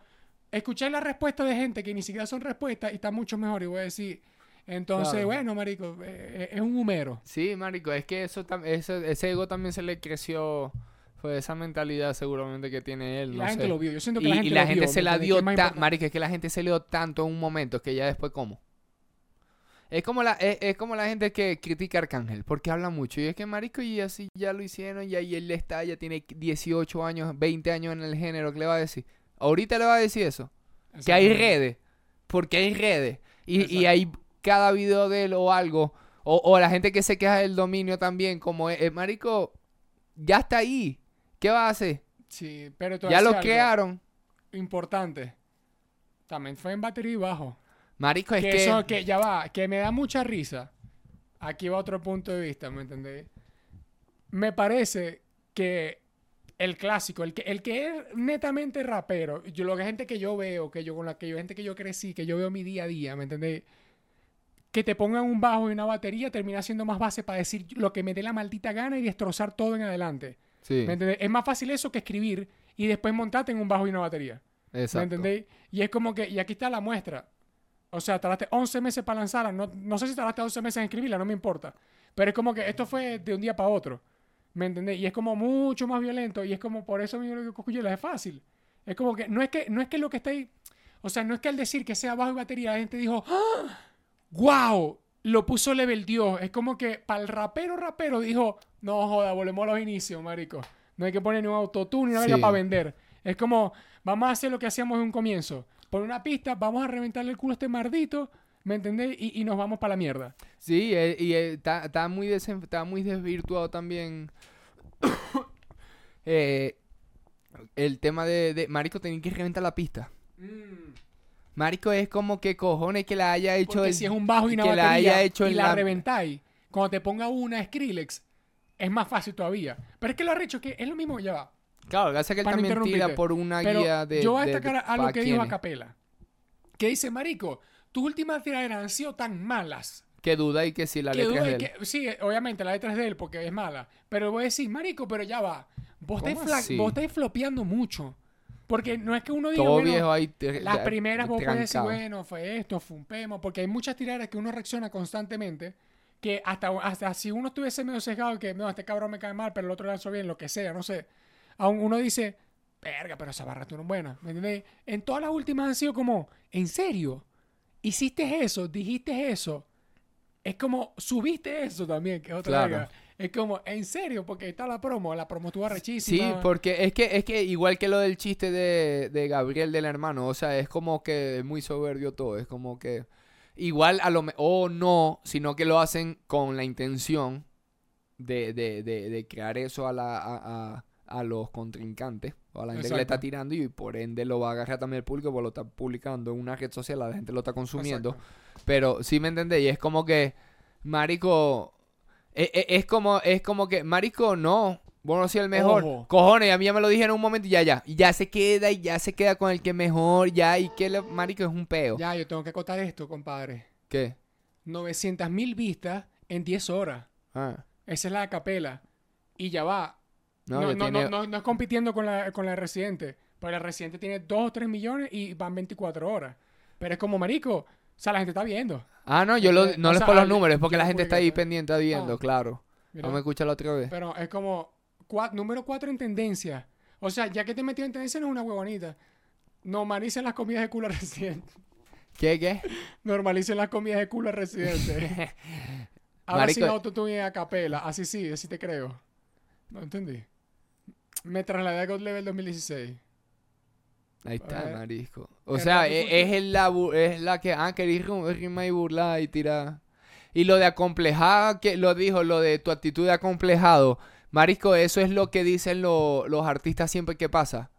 Escuché la respuesta de gente que ni siquiera son respuestas y está mucho mejor. Y voy a decir, entonces, Claro. bueno, marico, eh, eh, es un humero. Sí, marico, es que eso ese, ese ego también se le creció. Fue esa mentalidad seguramente que tiene él. Y no la gente lo vio. Yo siento que Y, la y gente la lo gente vio, se ¿me la dio es tan, marico, es que la gente se le dio tanto en un momento que ya después cómo. Es como la es, es como la gente que critica a Arcángel porque habla mucho y es que marico y así ya lo hicieron y ahí él está, ya tiene 18 años, 20 años en el género, ¿qué le va a decir? Ahorita le va a decir eso. Que hay redes. Porque hay redes. Y, y hay cada video de él o algo. O, o la gente que se queja del dominio también. Como, eh, eh, marico, ya está ahí. ¿Qué va a hacer? Sí, pero te Ya lo crearon. Importante. También fue en batería y bajo. Marico, es que, que... eso, que ya va, que me da mucha risa. Aquí va otro punto de vista, ¿me entendéis? Me parece que el clásico, el que, el que es netamente rapero, yo, lo que gente que yo veo, que yo con la que yo, gente que yo crecí, que yo veo mi día a día, ¿me entendéis? Que te pongan un bajo y una batería termina siendo más base para decir lo que me dé la maldita gana y destrozar todo en adelante. Sí, ¿Me entendéis? Es más fácil eso que escribir y después montarte en un bajo y una batería. ¿Me exacto. entendéis? Y es como que, y aquí está la muestra. O sea, tardaste 11 meses para lanzarla. No, no sé si tardaste 11 meses en escribirla, no me importa. Pero es como que esto fue de un día para otro. ¿Me entendéis? Y es como mucho más violento. Y es como por eso mismo lo que Cosculluela es fácil. Es como que no es que, no es que lo que está ahí. O sea, no es que al decir que sea bajo y batería, la gente dijo, ¡Ah! ¡Wow! Lo puso level Dios. Es como que para el rapero, rapero dijo, no joda, volvemos a los inicios, marico. No hay que poner ni un autotune ni una Sí. para vender. Es como, vamos a hacer lo que hacíamos en un comienzo. Por una pista, vamos a reventarle el culo a este mardito, ¿me entendés? Y, y nos vamos para la mierda. Sí, eh, y eh, está está muy, desen- muy desvirtuado también <coughs> eh, el tema de, de... Marico, tenía que reventar la pista. Marico, es como que cojones que la haya hecho... Porque el- si es un bajo y una que la haya hecho y en la, la- reventáis, cuando te ponga una Skrillex, es más fácil todavía. Pero es que lo arrecho que es lo mismo, ya va. Claro, gracias que él también tira por una Pero guía de... yo voy a de- destacar de- a lo que dijo a. Capela. Que dice, marico, tus últimas tiraderas han sido tan malas. Que duda y que si la que letra es de él. que- sí, obviamente la letra es de él porque es mala. Pero voy a decir, marico, pero ya va. Vos vos estáis flopeando mucho. Porque no es que uno diga, Todo bueno, viejo ahí... te- las primeras vos puedes decir, bueno, fue esto, fue un pemo, porque hay muchas tiraderas que uno reacciona constantemente, que hasta, hasta si uno estuviese medio sesgado, que no, este cabrón me cae mal, pero el otro lanzó bien, lo que sea, no sé. Aún uno dice, verga, pero esa barra estuvo buena, ¿me entiendes? En todas las últimas han sido como, ¿en serio? ¿Hiciste eso? ¿Dijiste eso? Es como, subiste eso también, que es otra Claro. Es como, ¿en serio? Porque está la promo, la promo estuvo Sí, rechísima. porque es que, es que igual que lo del chiste de, de Gabriel del hermano, o sea, es como que es muy soberbio todo, es como que igual a lo mejor, o no, sino que lo hacen con la intención de, de, de, de crear eso a, la, a, a- a los contrincantes, o a la gente que le está tirando y por ende lo va a agarrar también el público porque lo está publicando en una red social, la gente lo está consumiendo. Exacto. Pero sí me entendés, y es como que Marico, e- e- es, como, es como que, Marico, no. Vos no soy el mejor. Ojo. Cojones, a mí ya me lo dijeron en un momento y ya, ya. Y ya se queda y ya se queda con el que mejor, ya. Y que, Marico, es un peo. Ya, yo tengo que acotar esto, compadre. ¿Qué? 900 mil vistas en 10 horas. Ah, Esa es la capela. Y ya va. no, No, no, tiene- no, es compitiendo con la, con la Residente. Porque la Residente tiene 2 o 3 millones y van 24 horas. Pero es como marico. O sea, la gente está viendo. Ah, no, yo lo- Eh, no o les sea, por los números, es porque la gente está ahí pendiente viendo, Ah. claro. Mira. No me escucha la otra vez. Pero es como número 4 en tendencia. O sea, ya que te metió en tendencia no es una huevonita. Normalicen las comidas de culo <laughs> residente. ¿Qué, qué? Normalicen las comidas de culo residente. <laughs> Ahora Marico- sin autotune a capela. Así sí, así te creo. No entendí. Me trasladé a God Level 2016. Ahí está, Eh, marisco. O sea, rápido es, el la, es la que, ah, rima y burlar y tirar. Y lo de acomplejada, que lo dijo, lo de tu actitud de acomplejado. Marisco, eso es lo que dicen lo- los artistas siempre que pasa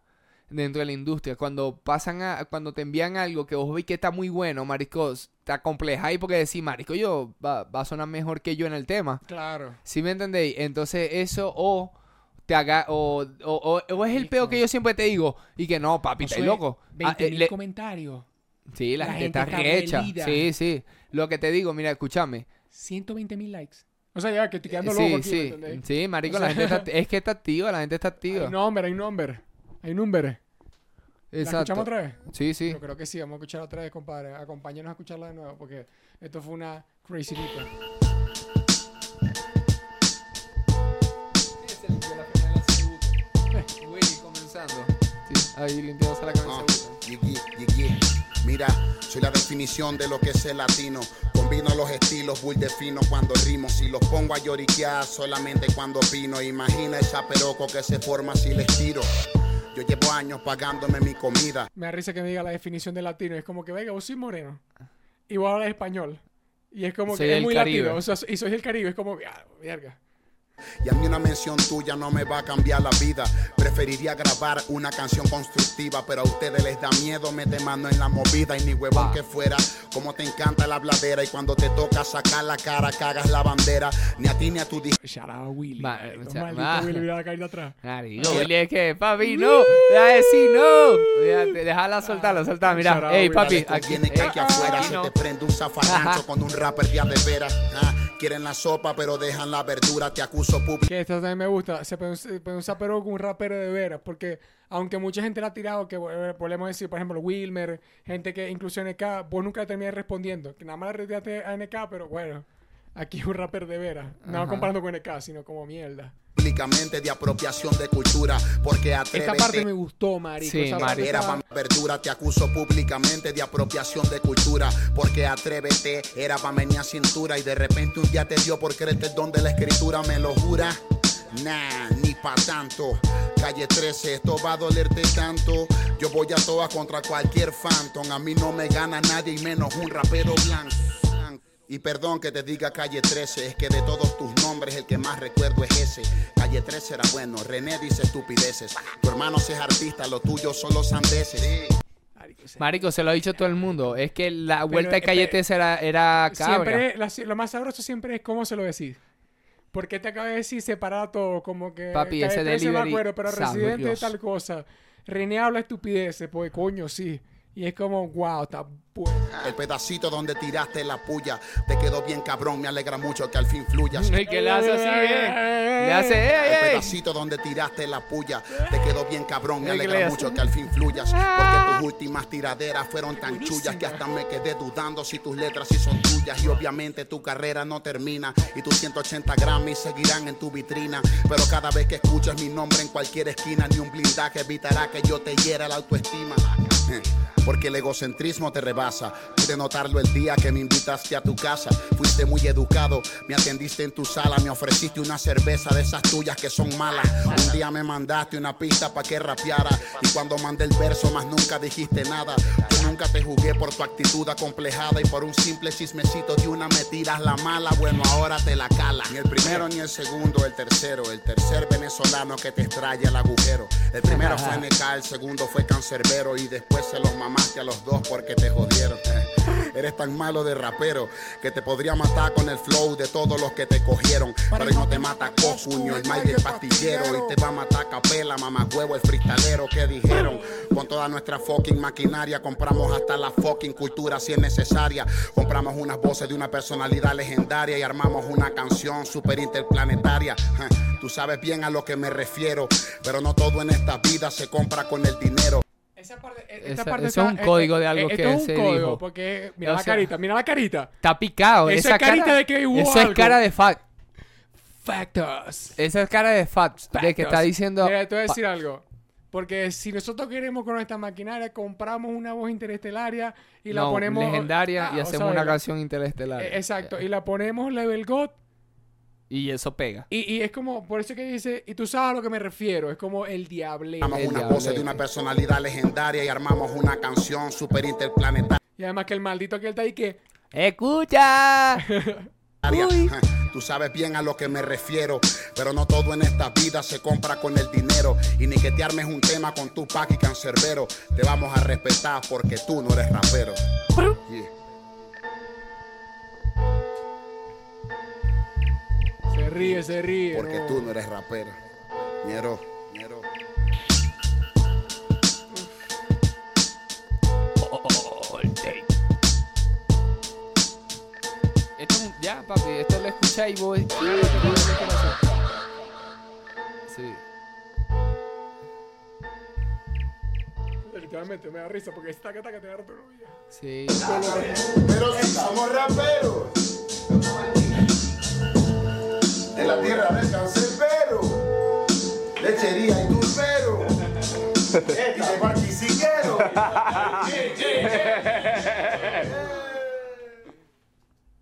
dentro de la industria. Cuando pasan a, cuando te envían algo que vos veis que está muy bueno, marisco, te acomplejáis porque decís, marisco, yo va, va a sonar mejor que yo en el tema. Claro. ¿Sí me entendéis? Entonces eso o te haga o, o, o- o es el peo que yo siempre te digo y que no, papi, estás loco. Ah, 20 eh, mil le- comentarios. sí, la, la gente, gente está está rehecha. relida. Sí, sí. Lo que te digo, mira, escúchame. 120 mil likes. O sea, ya que estoy quedando Sí, loco aquí, ¿me sí. entendéis? Sí, marico, la gente está, <laughs> es que está activa, la gente está activa. Hay number, hay number. Hay number. ¿La Exacto. escuchamos otra vez? Sí, sí. Yo creo que sí, vamos a escuchar otra vez, compadre. Acompáñanos a escucharla de nuevo porque esto fue una crazy Comenzando. Sí, ahí limpiándose la Ah, yeah, yeah, yeah, yeah. Mira, soy la definición de lo que es el latino. Combino los estilos, bull defino cuando rimo. Si los pongo a lloriquear solamente cuando opino. Imagina el chaperoco que se forma si les tiro. Yo llevo años pagándome mi comida. Me da risa que me diga la definición de latino. Es como que, venga, vos sois moreno. Y vos hablas español. Y es como Soy que es muy Caribe. latino. O sea, y soy del Caribe. Es como, ah, verga. Y a mí una mención tuya no me va a cambiar la vida. Preferiría grabar una canción constructiva, pero a ustedes les da miedo meter mano en la movida. Y ni huevón que fuera, como te encanta la bladera. Y cuando te toca sacar la cara, cagas la bandera. Ni a ti ni a tu. Shout out a Willy. Ma- Maldito ma- Willy, mira la carita atrás. Marico, Willy es que, papi, no. Deja de decir no. Déjala soltarla, soltarla. Mira, Shout out, ey, Willy. papi, aquí, que ey, aquí afuera aquí se te prende un zafarrancho con un rapper ya de veras. Ah, quieren la sopa, pero dejan la verdura. Te acuso público. Que esto también me gusta. Se usar pero con un rapero de veras. Porque aunque mucha gente le ha tirado, que eh, podemos decir, por ejemplo, Wilmer, gente que incluso NK, vos nunca terminas respondiendo. Que nada más le retiraste a NK, pero bueno. Aquí es un rapper de veras. No Ajá. comparando con NK, sino como mierda. Públicamente de apropiación de cultura. Porque atrévete. Esta parte me gustó, marico. Sí, Esa parte Era pa' verdura, te acuso públicamente de apropiación de cultura. Porque atrévete, era pa' menear cintura. Y de repente un día te dio por creerte el don de la escritura, me lo jura. Nah, ni pa' tanto. Calle 13, esto va a dolerte tanto. Yo voy a todas contra cualquier phantom. A mí no me gana nadie y menos un rapero blanco. Y perdón que te diga calle 13, es que de todos tus nombres el que más recuerdo es ese. Calle 13 era bueno, René dice estupideces. Tu hermano es artista, lo tuyo son los andeses. Marico, se- lo ha dicho todo el mundo. Es que la Pero, vuelta de eh, calle pero- Tesa era, era cabra. Siempre, lo más sabroso siempre es cómo se lo decís. Porque te acaba de decir separado como que. Papi, Calle ese 13 me delivery acuerdo, pero residente de tal cosa. René habla estupideces, pues coño, sí. Y es como, wow, está bueno. El pedacito donde tiraste la puya te quedó bien cabrón, me alegra mucho que al fin fluyas. <laughs> Y que le hace así, eh. Le hace, ey, El ey, pedacito donde tiraste la puya te quedó bien cabrón, me Ay, que le alegra hace. mucho que al fin fluyas. Porque tus últimas tiraderas fueron tan chullas que hasta me quedé dudando si tus letras sí son tuyas. Y obviamente tu carrera no termina y tus 180 Grammys seguirán en tu vitrina. Pero cada vez que escuchas mi nombre en cualquier esquina, ni un blindaje evitará que yo te hiera la autoestima. Porque el egocentrismo te rebasa. Pude notarlo el día que me invitaste a tu casa. Fuiste muy educado, me atendiste en tu sala, me ofreciste una cerveza de esas tuyas que son malas. Un día me mandaste una pista para que rapeara. Y cuando mandé el verso, más nunca dijiste nada. Yo nunca te jugué por tu actitud acomplejada y por un simple chismecito de una me tiras la mala. Bueno, ahora te la cala. Ni el primero ni el segundo, el tercero. El tercer venezolano que te extrae al agujero. El primero fue NK, el segundo fue Cancerbero y después se los mamaste a los dos porque te jodieron. <laughs> Eres tan malo de rapero que te podría matar con el flow de todos los que te cogieron. Pero hoy no te mata Cocuño, el Mike el pastillero. Y te va a matar Capela, mamá huevo, el freestalero que dijeron. Con toda nuestra fucking maquinaria compramos hasta la fucking cultura si es necesaria. Compramos unas voces de una personalidad legendaria y armamos una canción super interplanetaria. <laughs> Tú sabes bien a lo que me refiero, pero no todo en esta vida se compra con el dinero. Esa parte, esta Esa- parte es un está- código de algo eh, que es se un código, dijo. porque mira O la sea- carita, mira la carita. Está picado. Esa es carita de que hubo algo. es cara de fact. Factors. Esa es cara de facts. De que está diciendo. Mira, te voy a decir algo. Porque si nosotros queremos con nuestra maquinaria, compramos una voz interestelaria y la no, ponemos. legendaria Ah, y o hacemos sea, una la- canción interestelar. eh, Exacto, y la ponemos level God. Y eso pega. Y, y es como, por eso que dice, y tú sabes a lo que me refiero, es como el diable. Armamos El diablete. voces de una personalidad legendaria y armamos una canción super interplanetaria. Y además que el maldito que él está ahí que. ¡Escucha! <laughs> Uy. Tú sabes bien a lo que me refiero, pero no todo en esta vida se compra con el dinero. Y ni que te armes un tema con tu pack y cancerbero. Te vamos a respetar porque tú no eres rapero. Yeah. Ríe, se ríe. Porque no. tú no eres rapero. Ñero, ñero. Esto es un- ya, papi, esto lo escucha y vos. Sí. Literalmente me da risa porque está que te da. Sí. Pero si somos raperos. En la tierra del cancerbero. Lechería y turbero. <laughs> Y de barquisiquero.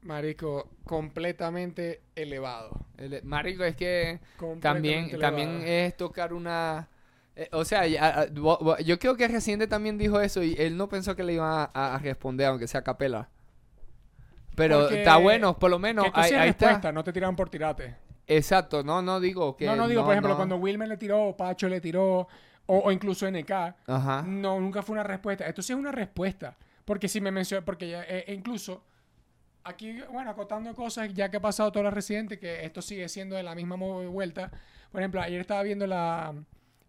Marico, completamente elevado. El- Marico, es que también, elevado. también es tocar una... eh, o sea, ya, ah, bo- bo- yo creo que Residente también dijo eso y él no pensó que le iba a, a responder, aunque sea a capela. Pero Porque- está bueno, por lo menos ahí, ahí está. no te tiran por tirate. Exacto, no, no digo que... no, no digo, por ejemplo, no. cuando Wilmer le tiró, o Pacho le tiró, o, o incluso NK. Ajá. No, nunca fue una respuesta. Esto sí es una respuesta. Porque si me mencionó, porque ya, eh, e incluso aquí, bueno, acotando cosas, ya que ha pasado toda la residente, que esto sigue siendo de la misma vuelta. Por ejemplo, ayer estaba viendo la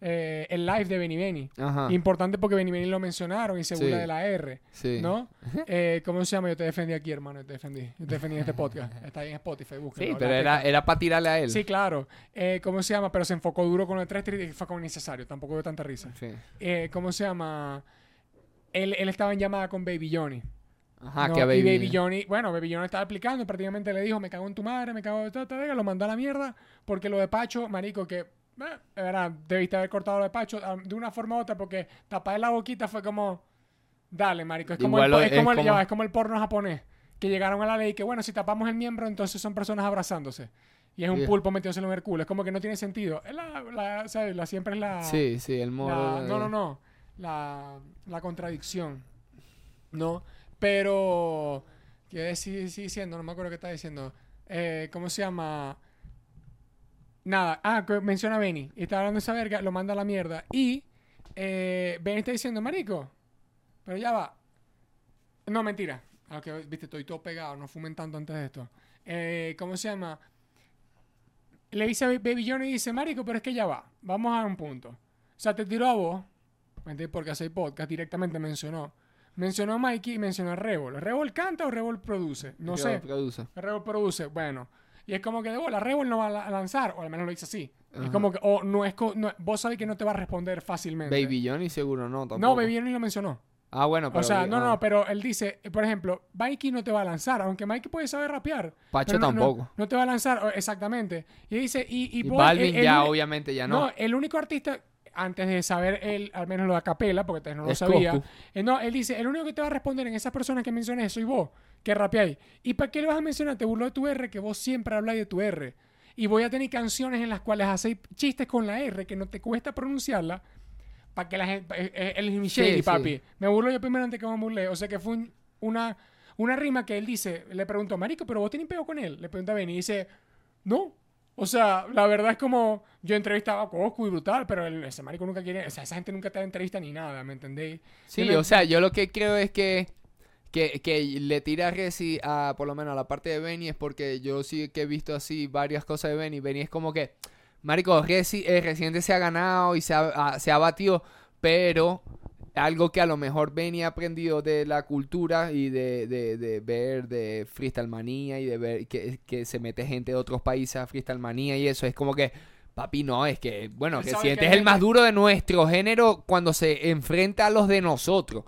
eh, el live de Benny Benny. Ajá. Importante porque Benny Benny lo mencionaron y se Sí. burla de la R. Sí. ¿No? <laughs> Eh, ¿Cómo se llama? Yo te defendí aquí, hermano. Yo te defendí. Yo te defendí en este podcast. <laughs> Está ahí en Spotify. Búsquenlo. Sí, pero era, era para tirarle a él. Sí, claro. Eh, ¿Cómo se llama? Pero se enfocó duro con el 3 y fue como innecesario. Tampoco dio tanta risa. Sí. ¿Cómo se llama? Él, él estaba en llamada con Baby Johnny. Ajá, ¿no? que Baby... Y Baby Johnny, bueno, Baby Johnny estaba explicando y prácticamente le dijo, me cago en tu madre, me cago en tu lo mandó a la mierda, porque lo de Pacho, marico, que, eh, verdad, debiste haber cortado lo de Pacho ah, de una forma u otra, porque tapar la boquita fue como, dale, marico, es como, el, Igual es como es el- como- va, es como el porno japonés, que llegaron a la ley que, bueno, si tapamos el miembro, entonces son personas abrazándose. Y es un Yeah. pulpo metiéndose en el culo. Es como que no tiene sentido. Es la, la, ¿sabes? La- siempre es la... Sí, sí, el modo... La- no, no, no. La, la contradicción. ¿No? Pero. ¿Qué decir diciendo? No me acuerdo qué está diciendo. Eh, ¿Cómo se llama? Nada. Ah, menciona a Benny. Y está hablando de esa verga, lo manda a la mierda. Y. Eh, Benny está diciendo, Marico. Pero ya va. No, mentira. Aunque, viste, estoy todo pegado. No fumen tanto antes de esto. Eh, ¿Cómo se llama? Le dice a Baby Johnny y dice, Marico, pero es que ya va. Vamos a un punto. O sea, te tiró a vos. Porque hace podcast directamente mencionó. Mencionó a Mikey y mencionó a Revol. ¿Revol canta o Revol produce? No sé. produce. Revol produce. Bueno. Y es como que de bola, Revol no va a la- lanzar. O al menos lo dice así. Es como que, o no es, no- vos sabés que no te va a responder fácilmente. Baby Johnny seguro no, tampoco. No, Baby Johnny lo mencionó. Ah, bueno, pero... O sea, no, ah, no, pero él dice, por ejemplo, Mikey no te va a lanzar, aunque Mikey puede saber rapear. Pacho no- tampoco. No, te va a lanzar, exactamente. Y dice, y, y, Y Balvin ya, obviamente, ya no. no, el único artista, antes de saber él, al menos lo de Acapela, porque no lo Es sabía. Eh, no, él dice, el único que te va a responder en esas personas que mencioné soy vos, que rapeáis. ¿Y para qué lo vas a mencionar? Te burló de tu R, que vos siempre habláis de tu R. Y voy a tener canciones en las cuales hacéis chistes con la R, que no te cuesta pronunciarla, para que la gente... eh, eh, Él es mi Sí, papi. Me burlo yo primero antes que me burlé. O sea que fue un- una, una rima que él dice, le preguntó, Marico, pero vos tenés pego con él. Le pregunta a Benny y dice, no. O sea, la verdad es como yo entrevistaba a Coscu y brutal, pero el- ese marico nunca quiere, o sea, esa gente nunca te da entrevista ni nada, ¿me entendéis? Sí, me- o sea, yo lo que creo es que que, que le tira a Resi a, por lo menos a la parte de Benny, es porque yo sí que he visto así varias cosas de Benny. Benny es como que, marico, Resi, el Residente se ha ganado y se ha, a- se ha batido, pero algo que a lo mejor Benny ha aprendido de la cultura y de, de, de ver de Freestyle Manía y de ver que, que se mete gente de otros países a Freestyle Manía y eso, es como que... Papi, no, es que, bueno, Residente que es el más duro de nuestro género cuando se enfrenta a los de nosotros.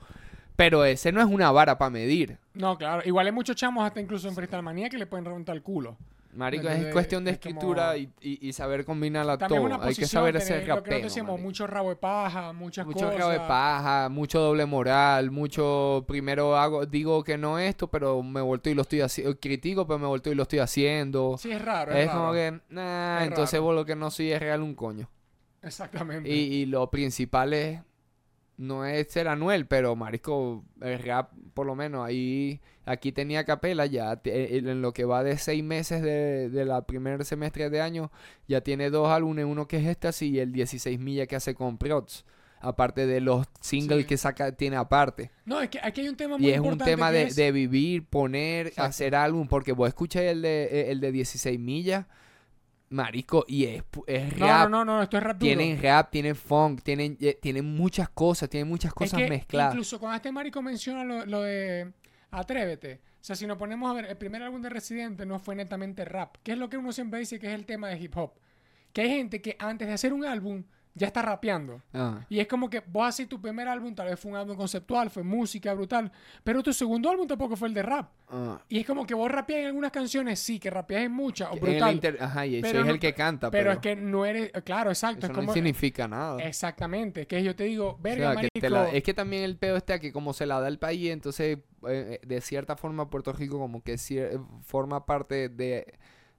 Pero ese no es una vara para medir. No, claro. Igual hay muchos chamos, hasta incluso en Freestyle Manía, que le pueden reventar el culo. Marico, Entonces, es cuestión de es como- escritura y, y- y saber combinarla También todo. una Hay que saber tener ser lo que decíamos, mucho rabo de paja, muchas Mucho cosas. rabo de paja, mucho doble moral, mucho primero hago, digo que no esto, pero me vuelto y lo estoy haciendo, critico, pero me vuelto y lo estoy haciendo. Sí, es raro. es Es, como que, nah, Es entonces raro. vos lo que no soy es real un coño. Exactamente. Y, y lo principal es, no es ser Anuel, pero marico, el rap, por lo menos ahí, aquí tenía capela ya, te- en lo que va de seis meses de, de la primer semestre de año, ya tiene dos álbumes, uno que es este y el 16 millas que hace con Prods. Aparte de los singles Sí. que saca, tiene aparte. No, es que aquí hay un tema muy Y es un importante tema de, es- de vivir, poner, Exacto. hacer álbum, porque vos escuchas el de, el de 16 millas, marico, y es, es No, rap, no, no, no, esto es rap duro. tienen rap, tienen funk, tienen, tienen muchas cosas, tienen muchas Es cosas que mezcladas. Incluso cuando este marico menciona lo, lo de Atrévete. O sea, si nos ponemos a ver, el primer álbum de Residente no fue netamente rap. Que es lo que uno siempre dice que es el tema de hip hop. Que hay gente que antes de hacer un álbum ya está rapeando. Ah, Y es como que vos así tu primer álbum tal vez fue un álbum conceptual, fue música brutal. Pero tu segundo álbum tampoco fue el de rap. ah. Y es como que vos rapeás en algunas canciones, sí, que rapeás en muchas, o brutal. inter- Ajá, y Pero es no- el que canta, pero, pero, es que no eres, claro, exacto. eso es no significa nada. Exactamente, que yo te digo, O verga, sea, que marico. la- es que también el pedo está que como se la da el país, entonces eh, de cierta forma Puerto Rico como que cier- forma parte de,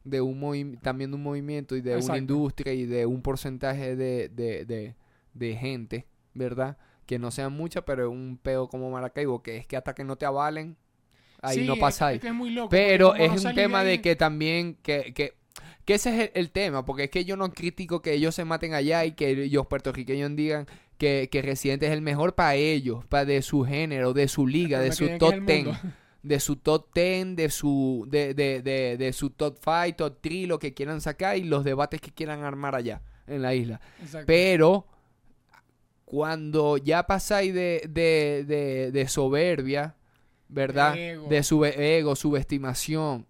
de un también de un movimiento y de una industria y de un porcentaje de, de, de, de gente, ¿verdad? Que no sean muchas, pero es un pedo como Maracaibo, que es que hasta que no te avalen, ahí Sí, no pasáis. es que es muy loco, Pero es no un tema de ahí- que también, que, que, que ese es el, el tema, porque es que yo no critico que ellos se maten allá y que ellos puertorriqueños digan que, que Residente es el mejor para ellos, para de su género, de su liga, de su top ten. De su top ten, de su, de, de, de, de su top five, top three, lo que quieran sacar y los debates que quieran armar allá en la isla. Exacto. Pero cuando ya pasáis de, de, de, de soberbia, ¿verdad? Ego. De su ego, subestimación,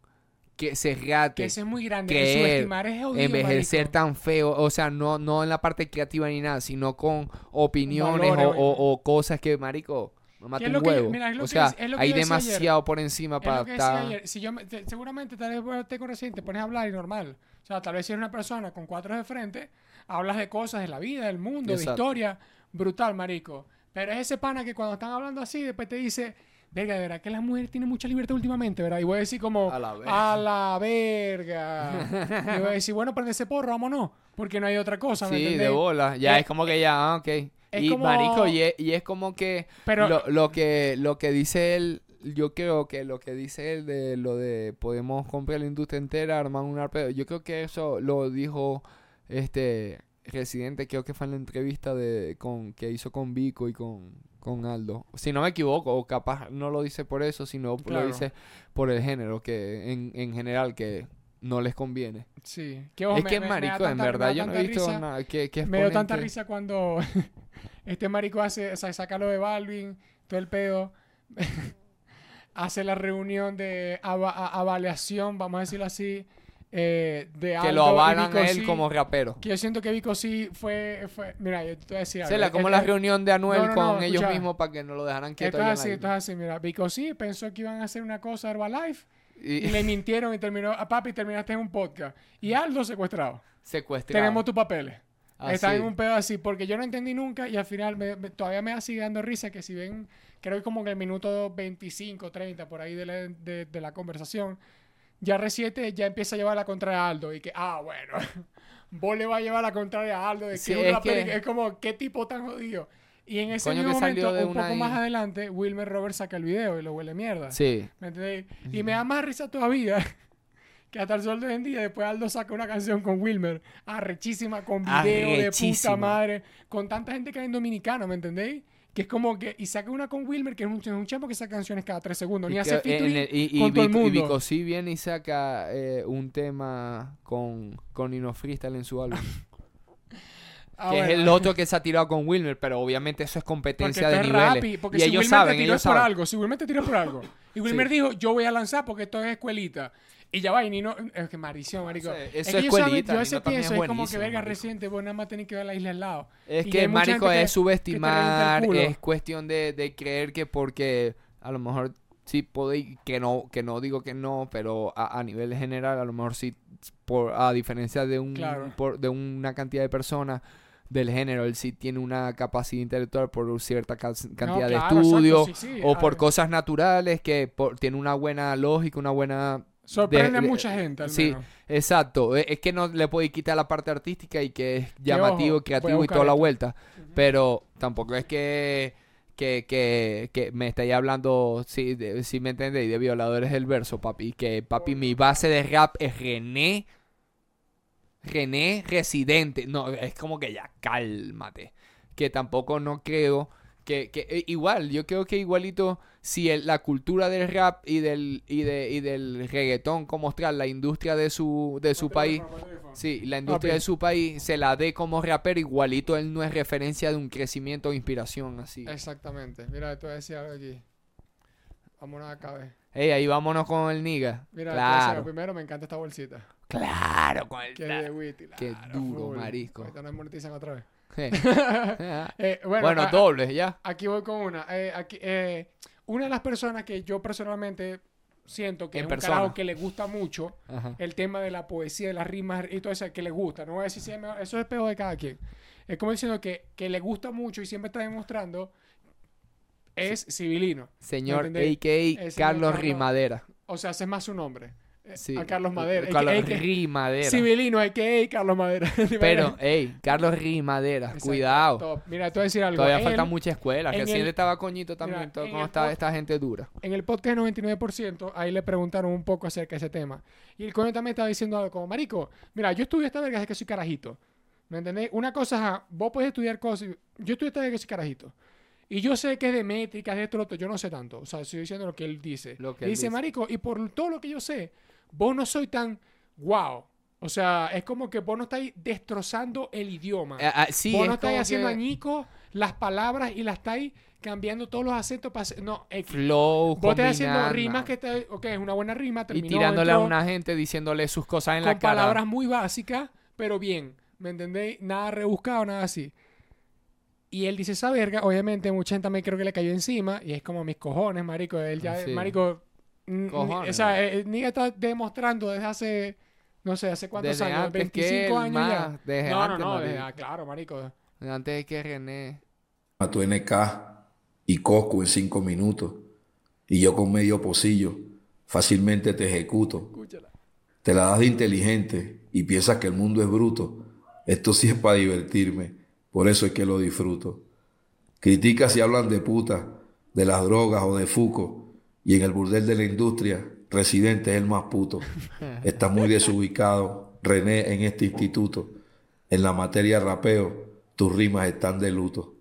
que se que rate, ese es muy grande. creer, subestimar es jodido, envejecer marico. tan feo, o sea, no, no en la parte creativa ni nada, sino con opiniones Valores, o, oye. o- o cosas que, marico, me mata es un lo que huevo. mira, es o sea, es- es hay decía ayer. demasiado por encima Es para lo que decía estar... ayer. Si yo me- te- seguramente tal vez con recién, te pones a hablar y normal. O sea, tal vez si eres una persona con cuatro de frente, hablas de cosas de la vida, del mundo, de Exacto. historia. Brutal, marico. Pero es ese pana que cuando están hablando así, después te dice, verga, de verdad que las mujeres tienen mucha libertad últimamente, ¿verdad? Y voy a decir como, A la verga. a la verga. y voy a decir, bueno, prende ese porro, vámonos. Porque no hay otra cosa, ¿me Sí, de entendés? bola. Ya es como que ya, ah, ok. Y como- marico, y es, y es como que Pero- lo, lo que lo que dice él, yo creo que lo que dice él de lo de podemos comprar la industria entera, armar un arpeo, yo creo que eso lo dijo este Residente, creo que fue en la entrevista de con que hizo con Vico y con, con Aldo. Si no me equivoco, o capaz no lo dice por eso, sino Claro. lo dice por el género, que en, en general que no les conviene. Sí. Que, ojo, es me- que me- me marico, en tanta- me verdad da yo no he visto risa. nada que, que Me dio tanta risa cuando <laughs> este marico hace, o sea, saca lo de Balvin, todo el pedo, <laughs> hace la reunión de ava- a- avaliación, vamos a decirlo así, eh, de que lo avalan a él como rapero. Que yo siento que Vico sí fue, fue mira, yo te voy a decir algo. sea, la- como Eh, la eh, reunión de Anuel no, no, con no, ellos escucha. mismos para que no lo dejaran quieto Esto es así, esto es así, mira, Vico sí pensó que iban a hacer una cosa Herbalife. Y le <laughs> mintieron y terminó, a papi, terminaste en un podcast. Y Aldo secuestrado. secuestrado. Tenemos tus papeles. Así. Está en un pedo así, porque yo no entendí nunca y al final me- me- todavía me sigue dando risa que si ven, creo que como en el minuto 25, 30 por ahí de la, de, de la conversación, ya reciente ya empieza a llevar la contraria a Aldo y que, ah, bueno, <laughs> vos le vas a llevar la contraria a Aldo de Sí, que es como, qué tipo tan jodido. Y en ese Coño, mismo momento, un poco ahí. más adelante, Wilmer Robert saca el video y lo huele mierda. Sí. ¿Me entendéis? Y me da más risa todavía <laughs> que hasta el sol de hoy en día después Aldo saca una canción con Wilmer, arrechísima, con video de puta madre, con tanta gente que hay en Dominicano, ¿me entendéis? que es como que, y saca una con Wilmer, que es un, es un chamo que saca canciones cada tres segundos, ni Y hace que- en featuring el- y, y con todo el Vico- y mundo. Vico sí viene y saca eh, un tema con, con Nino Freestyle en su álbum. <laughs> Ah, que es el otro que se ha tirado con Wilmer, pero obviamente eso es competencia de es niveles. porque y si ellos Wilmer saben, te tiró ellos por saben. algo, si Wilmer te tiró es por algo. Y Wilmer dijo, yo voy a lanzar porque esto es escuelita. Y ya va, y Nino, es que maldición, marico. Eso es que escuelita, yo también pienso, es es como que verga reciente, vos nada más tenés que ver la isla al lado. Es Y que, marico, es que subestimar, es cuestión de, de creer que porque a lo mejor sí podéis, que no, que no digo que no, pero a, a nivel general a lo mejor sí, por, a diferencia de un Claro. por- de una cantidad de personas del género, él sí tiene una capacidad intelectual por cierta ca- cantidad de claro, exacto, estudio sí, sí, o por cosas naturales que por- tiene una buena lógica, una buena Sorprende de- a mucha gente, al sí, menos. Exacto, e- es que no le puede quitar la parte artística y que es ojo, llamativo, a creativo y toda la vuelta, pero tampoco es que que, que, que me estáis hablando, si, de, si me entendéis, de violadores del verso, papi, que papi, mi base de rap es René, René Residente, no, es como que ya, cálmate, que tampoco no creo que, que eh, igual, yo creo que igualito si el- la cultura del rap y del y de y del reggaetón como mostrar la industria de su de su país, sí, la industria Papi. de su país se la dé como rapero, igualito él no es referencia de un crecimiento o inspiración así. Exactamente. Mira, te voy a decir algo aquí. Vámonos acá, ve. Ey, ahí vámonos con el niga. Mira, te voy a decir algo. claro, primero me encanta esta bolsita. Claro, con el de Witty. Qué claro, duro, full. marisco. Ahorita nos monetizan otra vez. <laughs> Eh. Eh, bueno, bueno, a- doble, ya. Aquí voy con una. Eh, aquí, eh, una de las personas que yo personalmente siento que es un persona. carajo que le gusta mucho Ajá. el tema de la poesía, de las rimas y todo eso, que le gusta. No voy a decir si es mejor, eso es peor de cada quien. Es como diciendo que, que le gusta mucho y siempre está demostrando es civilino. Señor. AKA Carlos Carlos- Rimadera. O sea, ese es más su nombre. Sí. A Carlos Madera. Carlos AKA que- Rimadera. Civilino, a.k.a. Carlos Madera. <laughs> Pero, ey, Carlos Rimadera, Exacto, cuidado. top. Mira, te voy a decir algo. Todavía falta mucha escuela. Recién el- le estaba coñito también. Mira, todo en cómo el está esta gente dura. En el podcast 99%, ahí le preguntaron un poco acerca de ese tema. Y el coño también estaba diciendo algo como, marico, mira, yo estudio esta verga desde que soy carajito. ¿Me entendéis? Una cosa es, vos puedes estudiar cosas. Yo estudio esta desde que soy carajito. Y yo sé que es de métricas, de esto, lo otro. Yo no sé tanto. O sea, estoy diciendo lo que él dice. Lo que él dice, dice. marico, y por todo lo que yo sé, vos no soy tan wow. O sea, es como que vos no estáis destrozando el idioma. Ah, ah, sí, vos es no estáis haciendo que añicos las palabras y las estáis cambiando todos los acentos para hacer- No, X. Flow, Vos estás haciendo rimas que está, ok, es una buena rima, Y terminó, tirándole a una gente diciéndole sus cosas en la con cara. palabras muy básicas, pero bien, ¿me entendéis? Nada rebuscado, nada así. Y él dice esa verga, obviamente mucha gente también creo que le cayó encima, y es como mis cojones, marico, él ya, Sí. marico, Cojones, o sea, eh, el nigga está demostrando desde hace, no sé, hace cuántos Desde años, antes que 25 él, años más, ya. desde no, antes, no, no, desde- ah, claro, marico. Antes de que René. a tu NK y Cosco en cinco minutos. Y yo con medio pocillo fácilmente te ejecuto. Te la das de inteligente y piensas que el mundo es bruto. Esto sí es para divertirme, por eso es que lo disfruto. Criticas si hablan de puta, de las drogas o de Fuco. Y en el burdel de la industria, Residente es el más puto. <laughs> Está muy desubicado René en este instituto. En la materia rapeo, tus rimas están de luto.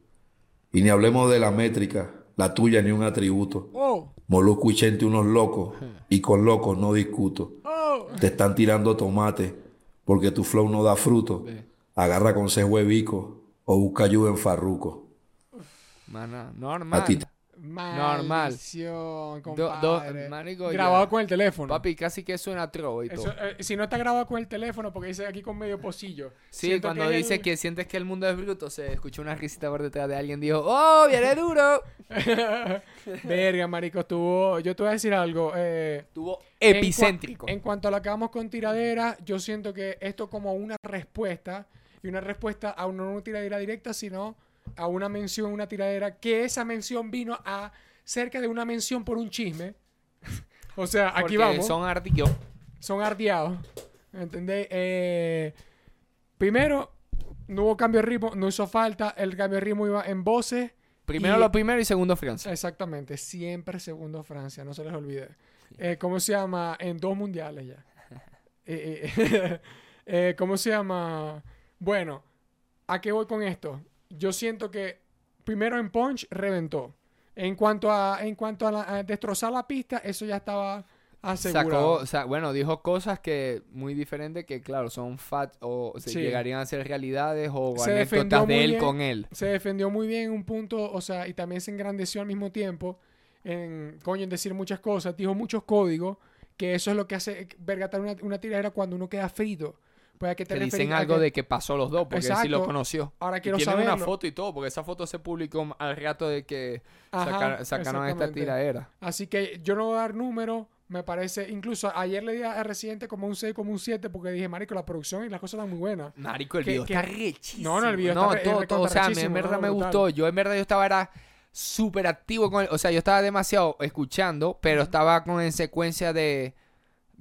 Y ni hablemos de la métrica, la tuya ni un atributo. Oh, Molusco y Chente unos locos, y con locos no discuto. oh. Te están tirando tomate, porque tu flow no da fruto. Agarra consejo de bico, o busca ayuda en farruco. Normal. A ti te- Normal. Maldición, Do- do- compadre. marico, grabado ya. con el teléfono. Papi, casi que suena trova y todo. Eso, eh, si no está grabado con el teléfono, porque dice aquí con medio pocillo. Sí, Siento cuando es dice el- que sientes que el mundo es bruto, se escuchó una risita por detrás de alguien dijo, ¡Oh, viene <laughs> duro! <laughs> Verga, marico, estuvo... Yo te voy a decir algo. eh, en cua- epicéntrico. En, cuanto a lo que vamos con tiradera, yo siento que esto como una respuesta, y una respuesta a una, no una tiradera directa, sino a una mención, una tiradera, que esa mención vino a cerca de una mención por un chisme. <laughs> o sea, aquí vamos. son ardillos. son ardeados. ¿Entendés? Eh, primero, no hubo cambio de ritmo, no hizo falta. El cambio de ritmo iba en voces. Primero Y- lo primero y segundo Francia. Exactamente, siempre segundo Francia, no se les olvide. Eh, ¿Cómo se llama? En dos mundiales ya. <laughs> <laughs> Eh, ¿Cómo se llama? Bueno, ¿a qué voy con esto? Yo siento que primero en punch, reventó. En cuanto a, en cuanto a, la- a destrozar la pista, eso ya estaba asegurado. Sacó, o sea, bueno, dijo cosas que muy diferentes que, claro, son fat o se Sí. llegarían a ser realidades o Se anécdotas de él bien. con él. se defendió muy bien en un punto, o sea, y también se engrandeció al mismo tiempo en, coño, en decir muchas cosas, dijo muchos códigos, que eso es lo que hace vergatar una, una tiradera cuando uno queda frito. Pues hay que dicen algo que- de que pasó los dos, porque él sí lo Exacto. conoció. Ahora Y quiero tienen una foto y todo, porque esa foto se publicó al rato de que Ajá, saca- sacaron esta tiradera. Así que yo no voy a dar número, me parece, incluso ayer le di a Residente como un 6, como un 7, porque dije, marico, la producción y las cosas están muy buenas. Marico, el Que- video que- está rechísimo. No, no, el video no, está todo, todo, o sea, en verdad no, me gustó. Yo en verdad yo estaba era súper activo con él. O sea, yo estaba demasiado escuchando, pero estaba con en secuencia de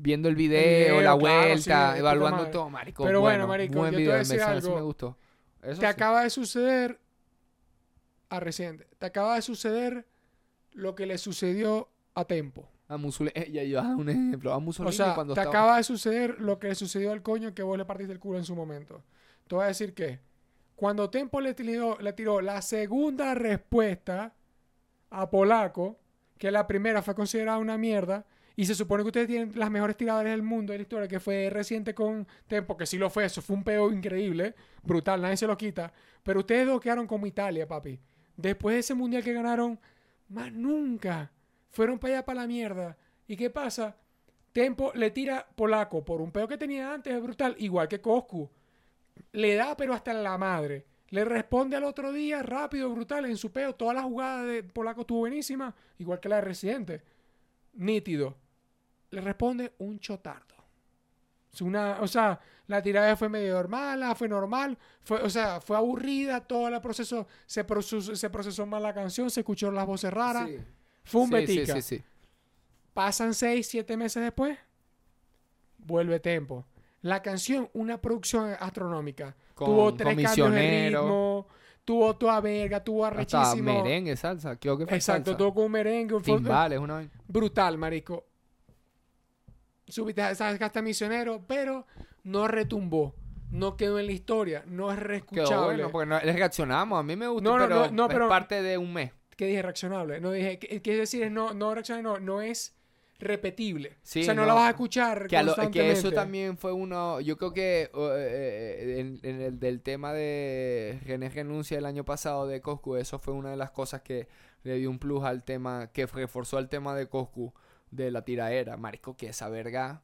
viendo el video, video, la claro, sí, vuelta, evaluando todo, marico. Pero bueno, bueno, marico, buen yo te voy video, a decir sí algo. me gustó. Eso te sí. acaba de suceder a Residente, te acaba de suceder lo que le sucedió a Tempo. A Mussolini, eh, <laughs> ya ah, un ejemplo, a O Mussolini sea, cuando te estaba acaba de suceder lo que le sucedió al coño que vos le partiste el culo en su momento. Te voy a decir que cuando Tempo le tiró, le tiró la segunda respuesta a Polaco, que la primera fue considerada una mierda, y se supone que ustedes tienen las mejores tiradoras del mundo de la historia, que fue reciente con Tempo, que sí lo fue, eso fue un peo increíble, brutal, nadie se lo quita. Pero ustedes dos quedaron como Italia, papi. Después de ese mundial que ganaron, más nunca. Fueron para allá para la mierda. ¿Y qué pasa? Tempo le tira Polaco por un peo que tenía antes, es brutal, igual que Coscu. Le da, pero hasta la madre. Le responde al otro día, rápido, brutal, en su peo. Toda la jugada de Polaco estuvo buenísima, igual que la de Residente. Nítido. Le responde un chotardo. Una, o sea, la tirada fue medio normal, fue normal, fue, o sea, fue aburrida, todo el proceso, se procesó, se procesó mal la canción, se escucharon las voces raras, Sí. fue un Sí, betica. sí, sí. Pasan seis, siete meses después, vuelve Tempo. La canción, una producción astronómica. Con- tuvo tres con cambios de ritmo, tuvo toda verga, tuvo Hasta arrechísimo. merengue, salsa, creo que fue Exacto, salsa. tuvo con un merengue. Timbales, una brutal, marico. Subiste, que hasta misionero, pero no retumbó. No quedó en la historia, no es Quedó reescuchable. bueno, porque no, le reaccionamos. A mí me gustó, No, no, pero, no, pero- es parte de un mes. ¿Qué dije? Reaccionable. No dije, ¿qué, qué decir? No, no reaccionable, no, no es repetible. Sí, o sea, no, no. la vas a escuchar Que, a lo- que constantemente. eso también fue uno, yo creo que uh, eh, en, en el del tema de René Renuncia el año pasado de Coscu, eso fue una de las cosas que le dio un plus al tema, que reforzó el tema de Coscu de la tiraera. Marico, que esa verga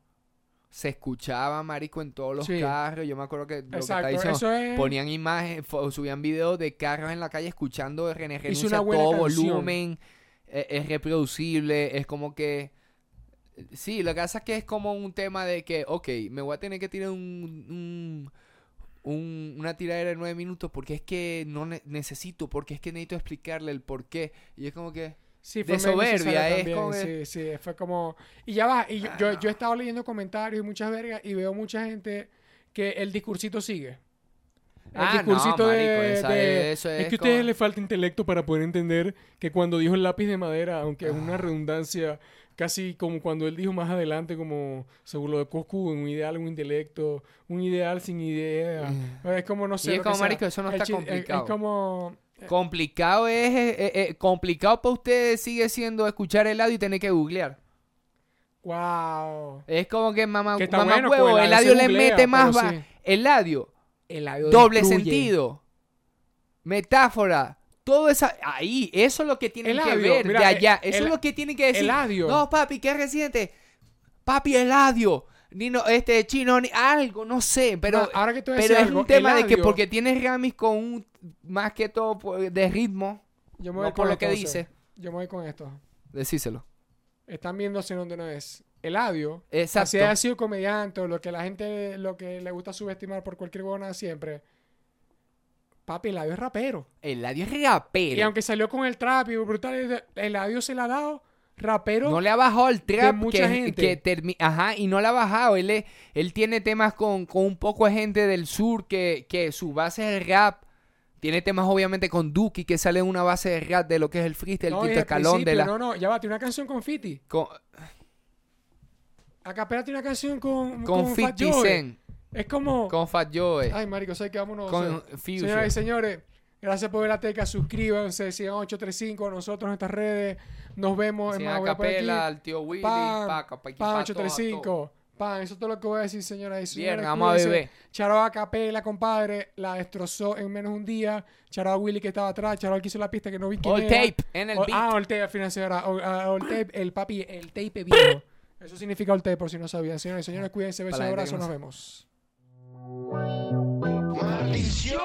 se escuchaba, marico, en todos los Sí. carros. Yo me acuerdo que lo que Exacto, diciendo, eso es... ponían imágenes, subían videos de carros en la calle escuchando René Renuncia a todo canción. volumen, eh, es reproducible, es como que... Sí, lo que pasa es que es como un tema de que, ok, me voy a tener que tirar un, un- un- una tiradera de nueve minutos porque es que no ne- necesito, porque es que necesito explicarle el por qué. Y es como que... Sí, de fue medio soberbia, es como Sí, sí, fue como... Y ya va, y yo, yo, yo he estado leyendo comentarios y muchas vergas y veo mucha gente que el discursito sigue. El Ah, no, discursito de, marico, esa de- es- eso es es que a ustedes como- les falta intelecto para poder entender que cuando dijo el lápiz de madera, aunque es Ah. una redundancia, casi como cuando él dijo más adelante, como según lo de Coscu, un ideal, un intelecto, un ideal sin idea. Es como, no sé. Mm. Y es como, marico, eso no El está chi- es- complicado. Es como... Complicado es, eh, eh, eh, complicado para ustedes sigue siendo escuchar el audio y tener que googlear. Wow. Es como que mamá, Que mamá bueno, huevo, pues, el audio le googlea, mete más va. sí. El audio, El audio doble destruye. sentido, metáfora, todo esa ahí, eso es lo que tienen El que audio, ver mira, de allá, el- eso es lo que tienen que decir. el audio. No, papi, ¿qué reciente? Papi, el audio. Ni no, este chino, ni algo, no sé, pero, No, ahora que pero es algo, un tema el de que porque tienes Ramis con un, más que todo por- de ritmo, Yo me no voy por con lo que dice. Yo me voy con esto. decíselo. Están viendo hacia donde no es. Eladio, Exacto. así haya sido comediante o lo que la gente lo que le gusta subestimar por cualquier huevona siempre. Papi, Eladio es rapero. Eladio es rapero. Y aunque salió con el trap y brutal, Eladio se la ha dado rapero. No le ha bajado el trap mucha que, gente. que Ajá, y no le ha bajado. Él, es- él tiene temas con, con un poco de gente del sur que, que su base es el rap. Tiene temas obviamente con Duki que sale en una base de rap de lo que es el freestyle, el quinto escalón de la... No, no, ya va, tiene una canción con Fiti. Con, Acá tiene una canción con, con Fat 50 Joe. Es como... con Fat Joe, Ay, marico, sé que vámonos. con o sea. Señoras y señores, Gracias por ver la teca. Suscríbanse, sigan 835 nosotros en nuestras redes. Nos vemos en más. voy a poner aquí. acapela, al tío Willy, Pan, paca, pa' aquí, pan pa' todo, 835. Pan, eso es todo lo que voy a decir, señoras y señores. Bien, vamos a beber. Charo a Capela, compadre, la destrozó en menos de un día. Charo a Willy que estaba atrás. Charo al que hizo la pista que no vi quién All era. tape en el All- beat. Ah, all tape, financiera. All, ah, all tape, el papi, el tape viejo. Eso significa all tape, por si no sabían. Señores y señores, cuídense. Besos abrazos. no Nos vemos. ¡Maldición!